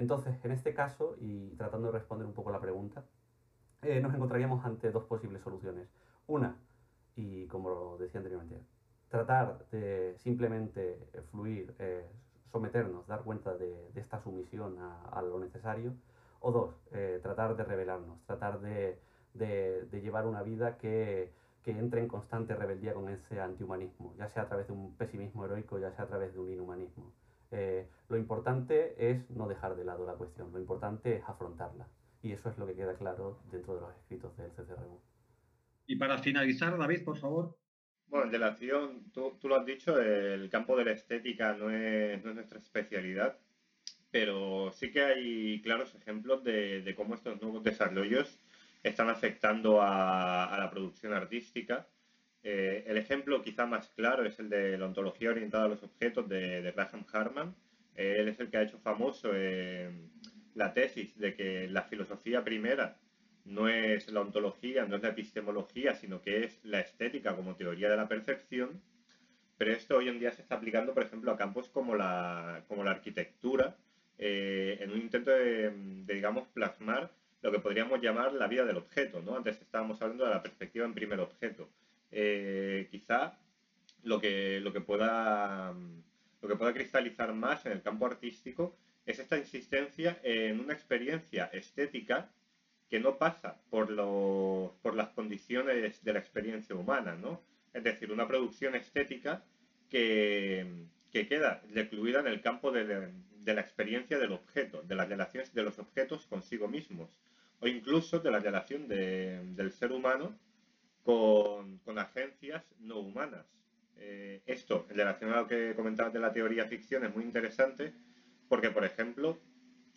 Speaker 4: Entonces, en este caso, y tratando de responder un poco la pregunta, eh, nos encontraríamos ante dos posibles soluciones. Una, y como decía anteriormente, tratar de simplemente fluir, eh, someternos, dar cuenta de, esta sumisión a, lo necesario. O dos, eh, tratar de revelarnos, tratar de, llevar una vida que, que entre en constante rebeldía con ese antihumanismo, ya sea a través de un pesimismo heroico, ya sea a través de un inhumanismo. Eh, lo importante es no dejar de lado la cuestión, lo importante es afrontarla. Y eso es lo que queda claro dentro de los escritos del CCRU.
Speaker 2: Y para finalizar, David, por favor.
Speaker 3: Bueno, en relación, tú, tú lo has dicho, el campo de la estética no es, no es nuestra especialidad, pero sí que hay claros ejemplos de, de cómo estos nuevos desarrollos están afectando a, a la producción artística. Eh, el ejemplo quizá más claro es el de la ontología orientada a los objetos de, de Graham Harman. Eh, él es el que ha hecho famoso eh, la tesis de que la filosofía primera no es la ontología, no es la epistemología, sino que es la estética como teoría de la percepción. Pero esto hoy en día se está aplicando, por ejemplo, a campos como la, como la arquitectura, eh, en un intento de, de, digamos, plasmar lo que podríamos llamar la vida del objeto. ¿no? Antes estábamos hablando de la perspectiva en primer objeto. Eh, quizá lo que, lo, que pueda, lo que pueda cristalizar más en el campo artístico es esta insistencia en una experiencia estética que no pasa por, lo, por las condiciones de la experiencia humana, ¿no? Es decir, una producción estética que, que queda recluida en el campo de, de, la experiencia del objeto, de las relaciones de los objetos consigo mismos, o incluso de la relación de, del ser humano con, con agencias no humanas. Eh, esto, en relación a lo que comentabas de la teoría ficción, es muy interesante porque, por ejemplo,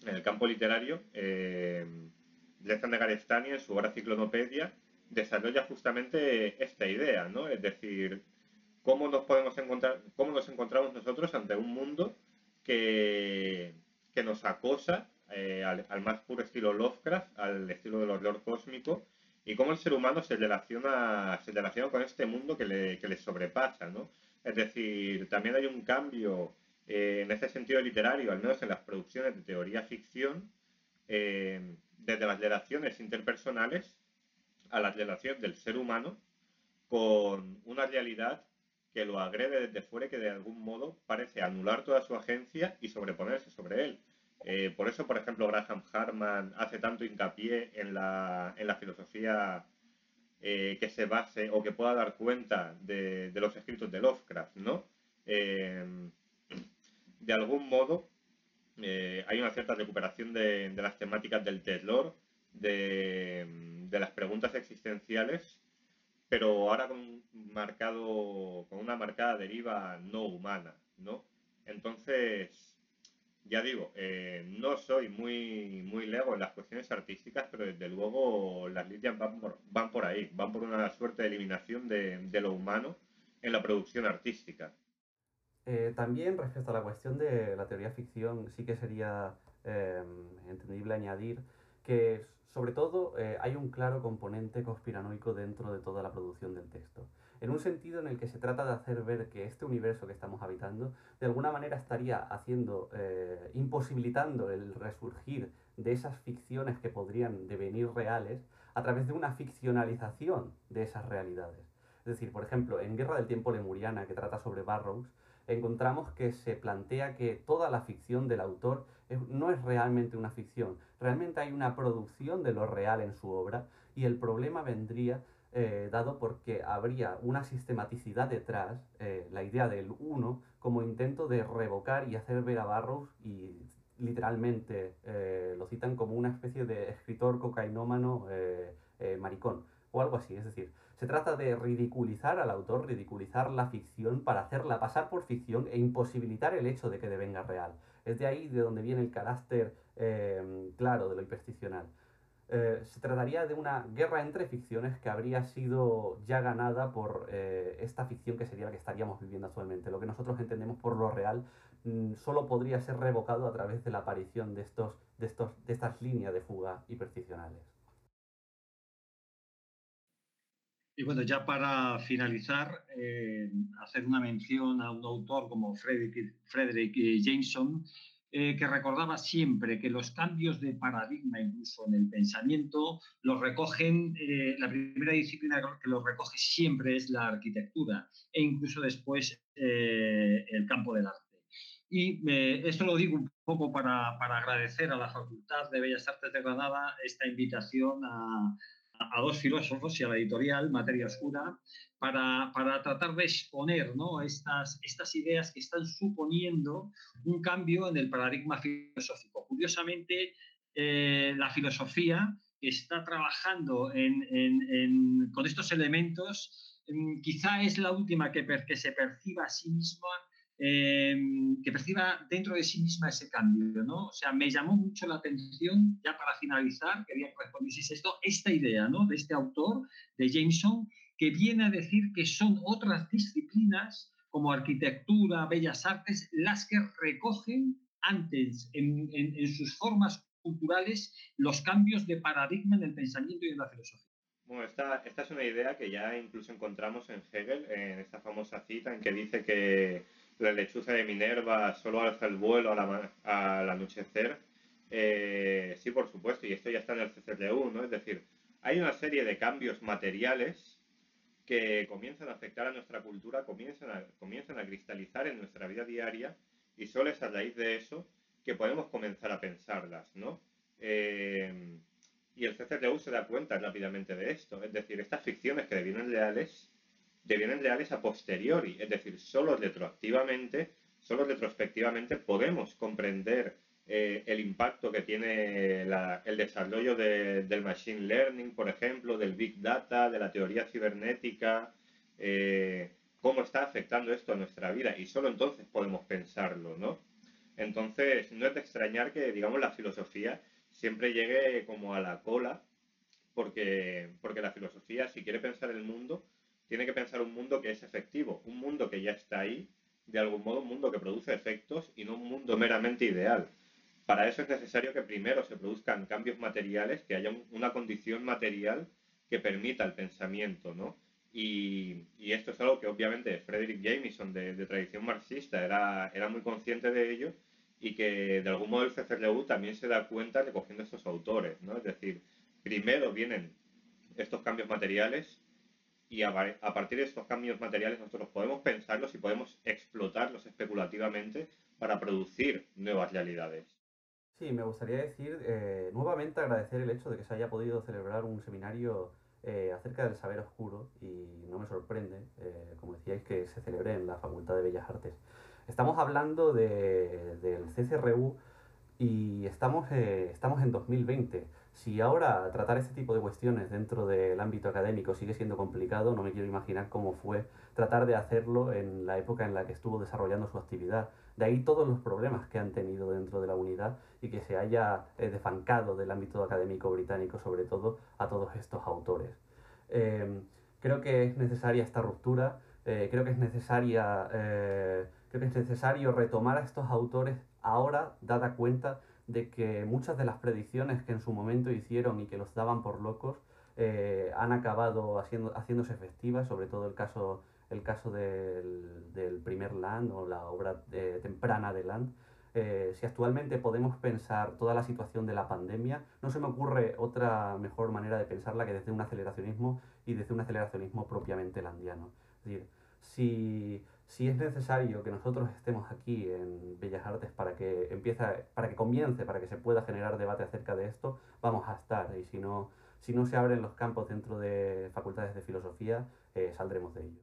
Speaker 3: en el campo literario, eh, de Garestani, en su obra Ciclonopedia, desarrolla justamente esta idea, ¿no? Es decir, cómo nos podemos encontrar, cómo nos encontramos nosotros ante un mundo que, que nos acosa eh, al, al, más puro estilo Lovecraft, al estilo del horror cósmico, y cómo el ser humano se relaciona, se relaciona con este mundo que le, que le sobrepasa, ¿no? Es decir, también hay un cambio eh, en ese sentido literario, al menos en las producciones de teoría ficción, eh, desde las relaciones interpersonales a la relación del ser humano con una realidad que lo agrede desde fuera y que de algún modo parece anular toda su agencia y sobreponerse sobre él. Eh, por eso, por ejemplo, Graham Harman hace tanto hincapié en la, en la filosofía eh, que se base o que pueda dar cuenta de, de los escritos de Lovecraft, ¿no? Eh, de algún modo, eh, hay una cierta recuperación de, de, las temáticas del terror, de, de, las preguntas existenciales, pero ahora con, marcado, con una marcada deriva no humana, ¿no? Entonces, ya digo, eh, no soy muy, muy lego en las cuestiones artísticas, pero desde luego las líneas van por, van por ahí, van por una suerte de eliminación de, lo humano en la producción artística.
Speaker 4: Eh, también respecto a la cuestión de la teoría ficción, sí que sería eh, entendible añadir que sobre todo eh, hay un claro componente conspiranoico dentro de toda la producción del texto en un sentido en el que se trata de hacer ver que este universo que estamos habitando de alguna manera estaría haciendo, eh, imposibilitando el resurgir de esas ficciones que podrían devenir reales a través de una ficcionalización de esas realidades. Es decir, por ejemplo, en Guerra del Tiempo Lemuriana, que trata sobre Barrows, encontramos que se plantea que toda la ficción del autor no es realmente una ficción, realmente hay una producción de lo real en su obra y el problema vendría eh, dado porque habría una sistematicidad detrás, eh, la idea del uno, como intento de revocar y hacer ver a Barrows y literalmente eh, lo citan como una especie de escritor cocainómano maricón o algo así. Es decir, se trata de ridiculizar al autor, ridiculizar la ficción para hacerla pasar por ficción e imposibilitar el hecho de que devenga real. Es de ahí de donde viene el carácter claro de lo hipersticional. Eh, se trataría de una guerra entre ficciones que habría sido ya ganada por eh, esta ficción que sería la que estaríamos viviendo actualmente. Lo que nosotros entendemos por lo real mmm, solo podría ser revocado a través de la aparición de, estos, de, estos, de estas líneas de fuga hipersticionales.
Speaker 2: Y bueno, ya para finalizar, eh, hacer una mención a un autor como Frederick, Frederick Jameson, eh, que recordaba siempre que los cambios de paradigma, incluso en el pensamiento, los recogen, eh, la primera disciplina que los recoge siempre es la arquitectura e incluso después eh, el campo del arte. Y esto lo digo un poco para, para, agradecer a la Facultad de Bellas Artes de Granada esta invitación a, a dos filósofos y a la editorial Materia Oscura para, para tratar de exponer ¿no? estas, estas ideas que están suponiendo un cambio en el paradigma filosófico. Curiosamente, eh, la filosofía está trabajando en, en, con estos elementos, mm, quizá es la última que, que se perciba a sí misma Em, que perciba dentro de sí misma ese cambio, ¿no? O sea, me llamó mucho la atención, ya para finalizar, quería que respondieseis esto, esta idea, ¿no? De este autor, de Jameson, que viene a decir que son otras disciplinas como arquitectura, bellas artes, las que recogen antes en, en sus formas culturales los cambios de paradigma en el pensamiento y en la filosofía.
Speaker 3: Bueno, esta, esta, es una idea que ya incluso encontramos en Hegel, en esta famosa cita en que dice que la lechuza de Minerva solo alza el vuelo al anochecer. Eh, sí, por supuesto, y esto ya está en el CCTU, ¿no? Es decir, hay una serie de cambios materiales que comienzan a afectar a nuestra cultura, comienzan a, comienzan a cristalizar en nuestra vida diaria y solo es a raíz de eso que podemos comenzar a pensarlas, ¿no? Eh, y el CCTU se da cuenta rápidamente de esto, es decir, estas ficciones que devienen reales devienen reales a posteriori, es decir, solo retroactivamente, solo retrospectivamente podemos comprender eh, el impacto que tiene el desarrollo del machine learning, por ejemplo, del big data, de la teoría cibernética, eh, cómo está afectando esto a nuestra vida y solo entonces podemos pensarlo, ¿no? Entonces, no es de extrañar que, digamos, la filosofía siempre llegue como a la cola, porque, porque la filosofía, si quiere pensar el mundo, tiene que pensar un mundo que es efectivo, un mundo que ya está ahí, de algún modo un mundo que produce efectos y no un mundo meramente ideal. Para eso es necesario que primero se produzcan cambios materiales, que haya una condición material que permita el pensamiento, ¿no? Y, esto es algo que obviamente Frederick Jameson, de, tradición marxista, era, era muy consciente de ello y que de algún modo el CCRU también se da cuenta recogiendo estos autores, ¿no? Es decir, primero vienen estos cambios materiales y a, partir de estos cambios materiales nosotros podemos pensarlos y podemos explotarlos especulativamente para producir nuevas realidades.
Speaker 4: Sí, me gustaría decir eh, nuevamente agradecer el hecho de que se haya podido celebrar un seminario eh, acerca del saber oscuro y no me sorprende, eh, como decíais, que se celebre en la Facultad de Bellas Artes. Estamos hablando de, del CCRU y estamos, estamos en 2020. Si ahora tratar este tipo de cuestiones dentro del ámbito académico sigue siendo complicado, no me quiero imaginar cómo fue tratar de hacerlo en la época en la que estuvo desarrollando su actividad. De ahí todos los problemas que han tenido dentro de la unidad y que se haya eh, defancado del ámbito académico británico, sobre todo a todos estos autores. Em, creo que es necesaria esta ruptura, eh, creo que es necesaria, eh, creo que es necesario retomar a estos autores ahora, dada cuenta de que muchas de las predicciones que en su momento hicieron y que los daban por locos eh, han acabado haciendo, haciéndose efectivas, sobre todo el caso, el caso del, primer Land o la obra eh, temprana de Land. Eh, si actualmente podemos pensar toda la situación de la pandemia, no se me ocurre otra mejor manera de pensarla que desde un aceleracionismo y desde un aceleracionismo propiamente landiano. Es decir, si si es necesario que nosotros estemos aquí en Bellas Artes para que empiece, para que comience, para que se pueda generar debate acerca de esto, vamos a estar. Y si no, si no se abren los campos dentro de facultades de filosofía, eh, saldremos de ello.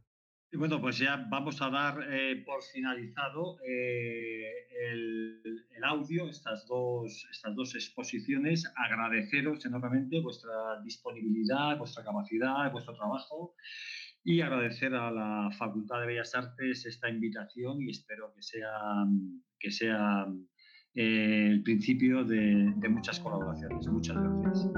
Speaker 2: Y bueno, pues ya vamos a dar eh, por finalizado eh, el, el, audio, estas dos, estas dos exposiciones. Agradeceros enormemente vuestra disponibilidad, vuestra capacidad, vuestro trabajo y agradecer a la Facultad de Bellas Artes esta invitación y espero que sea, que sea eh, el principio de, de muchas colaboraciones. Muchas gracias.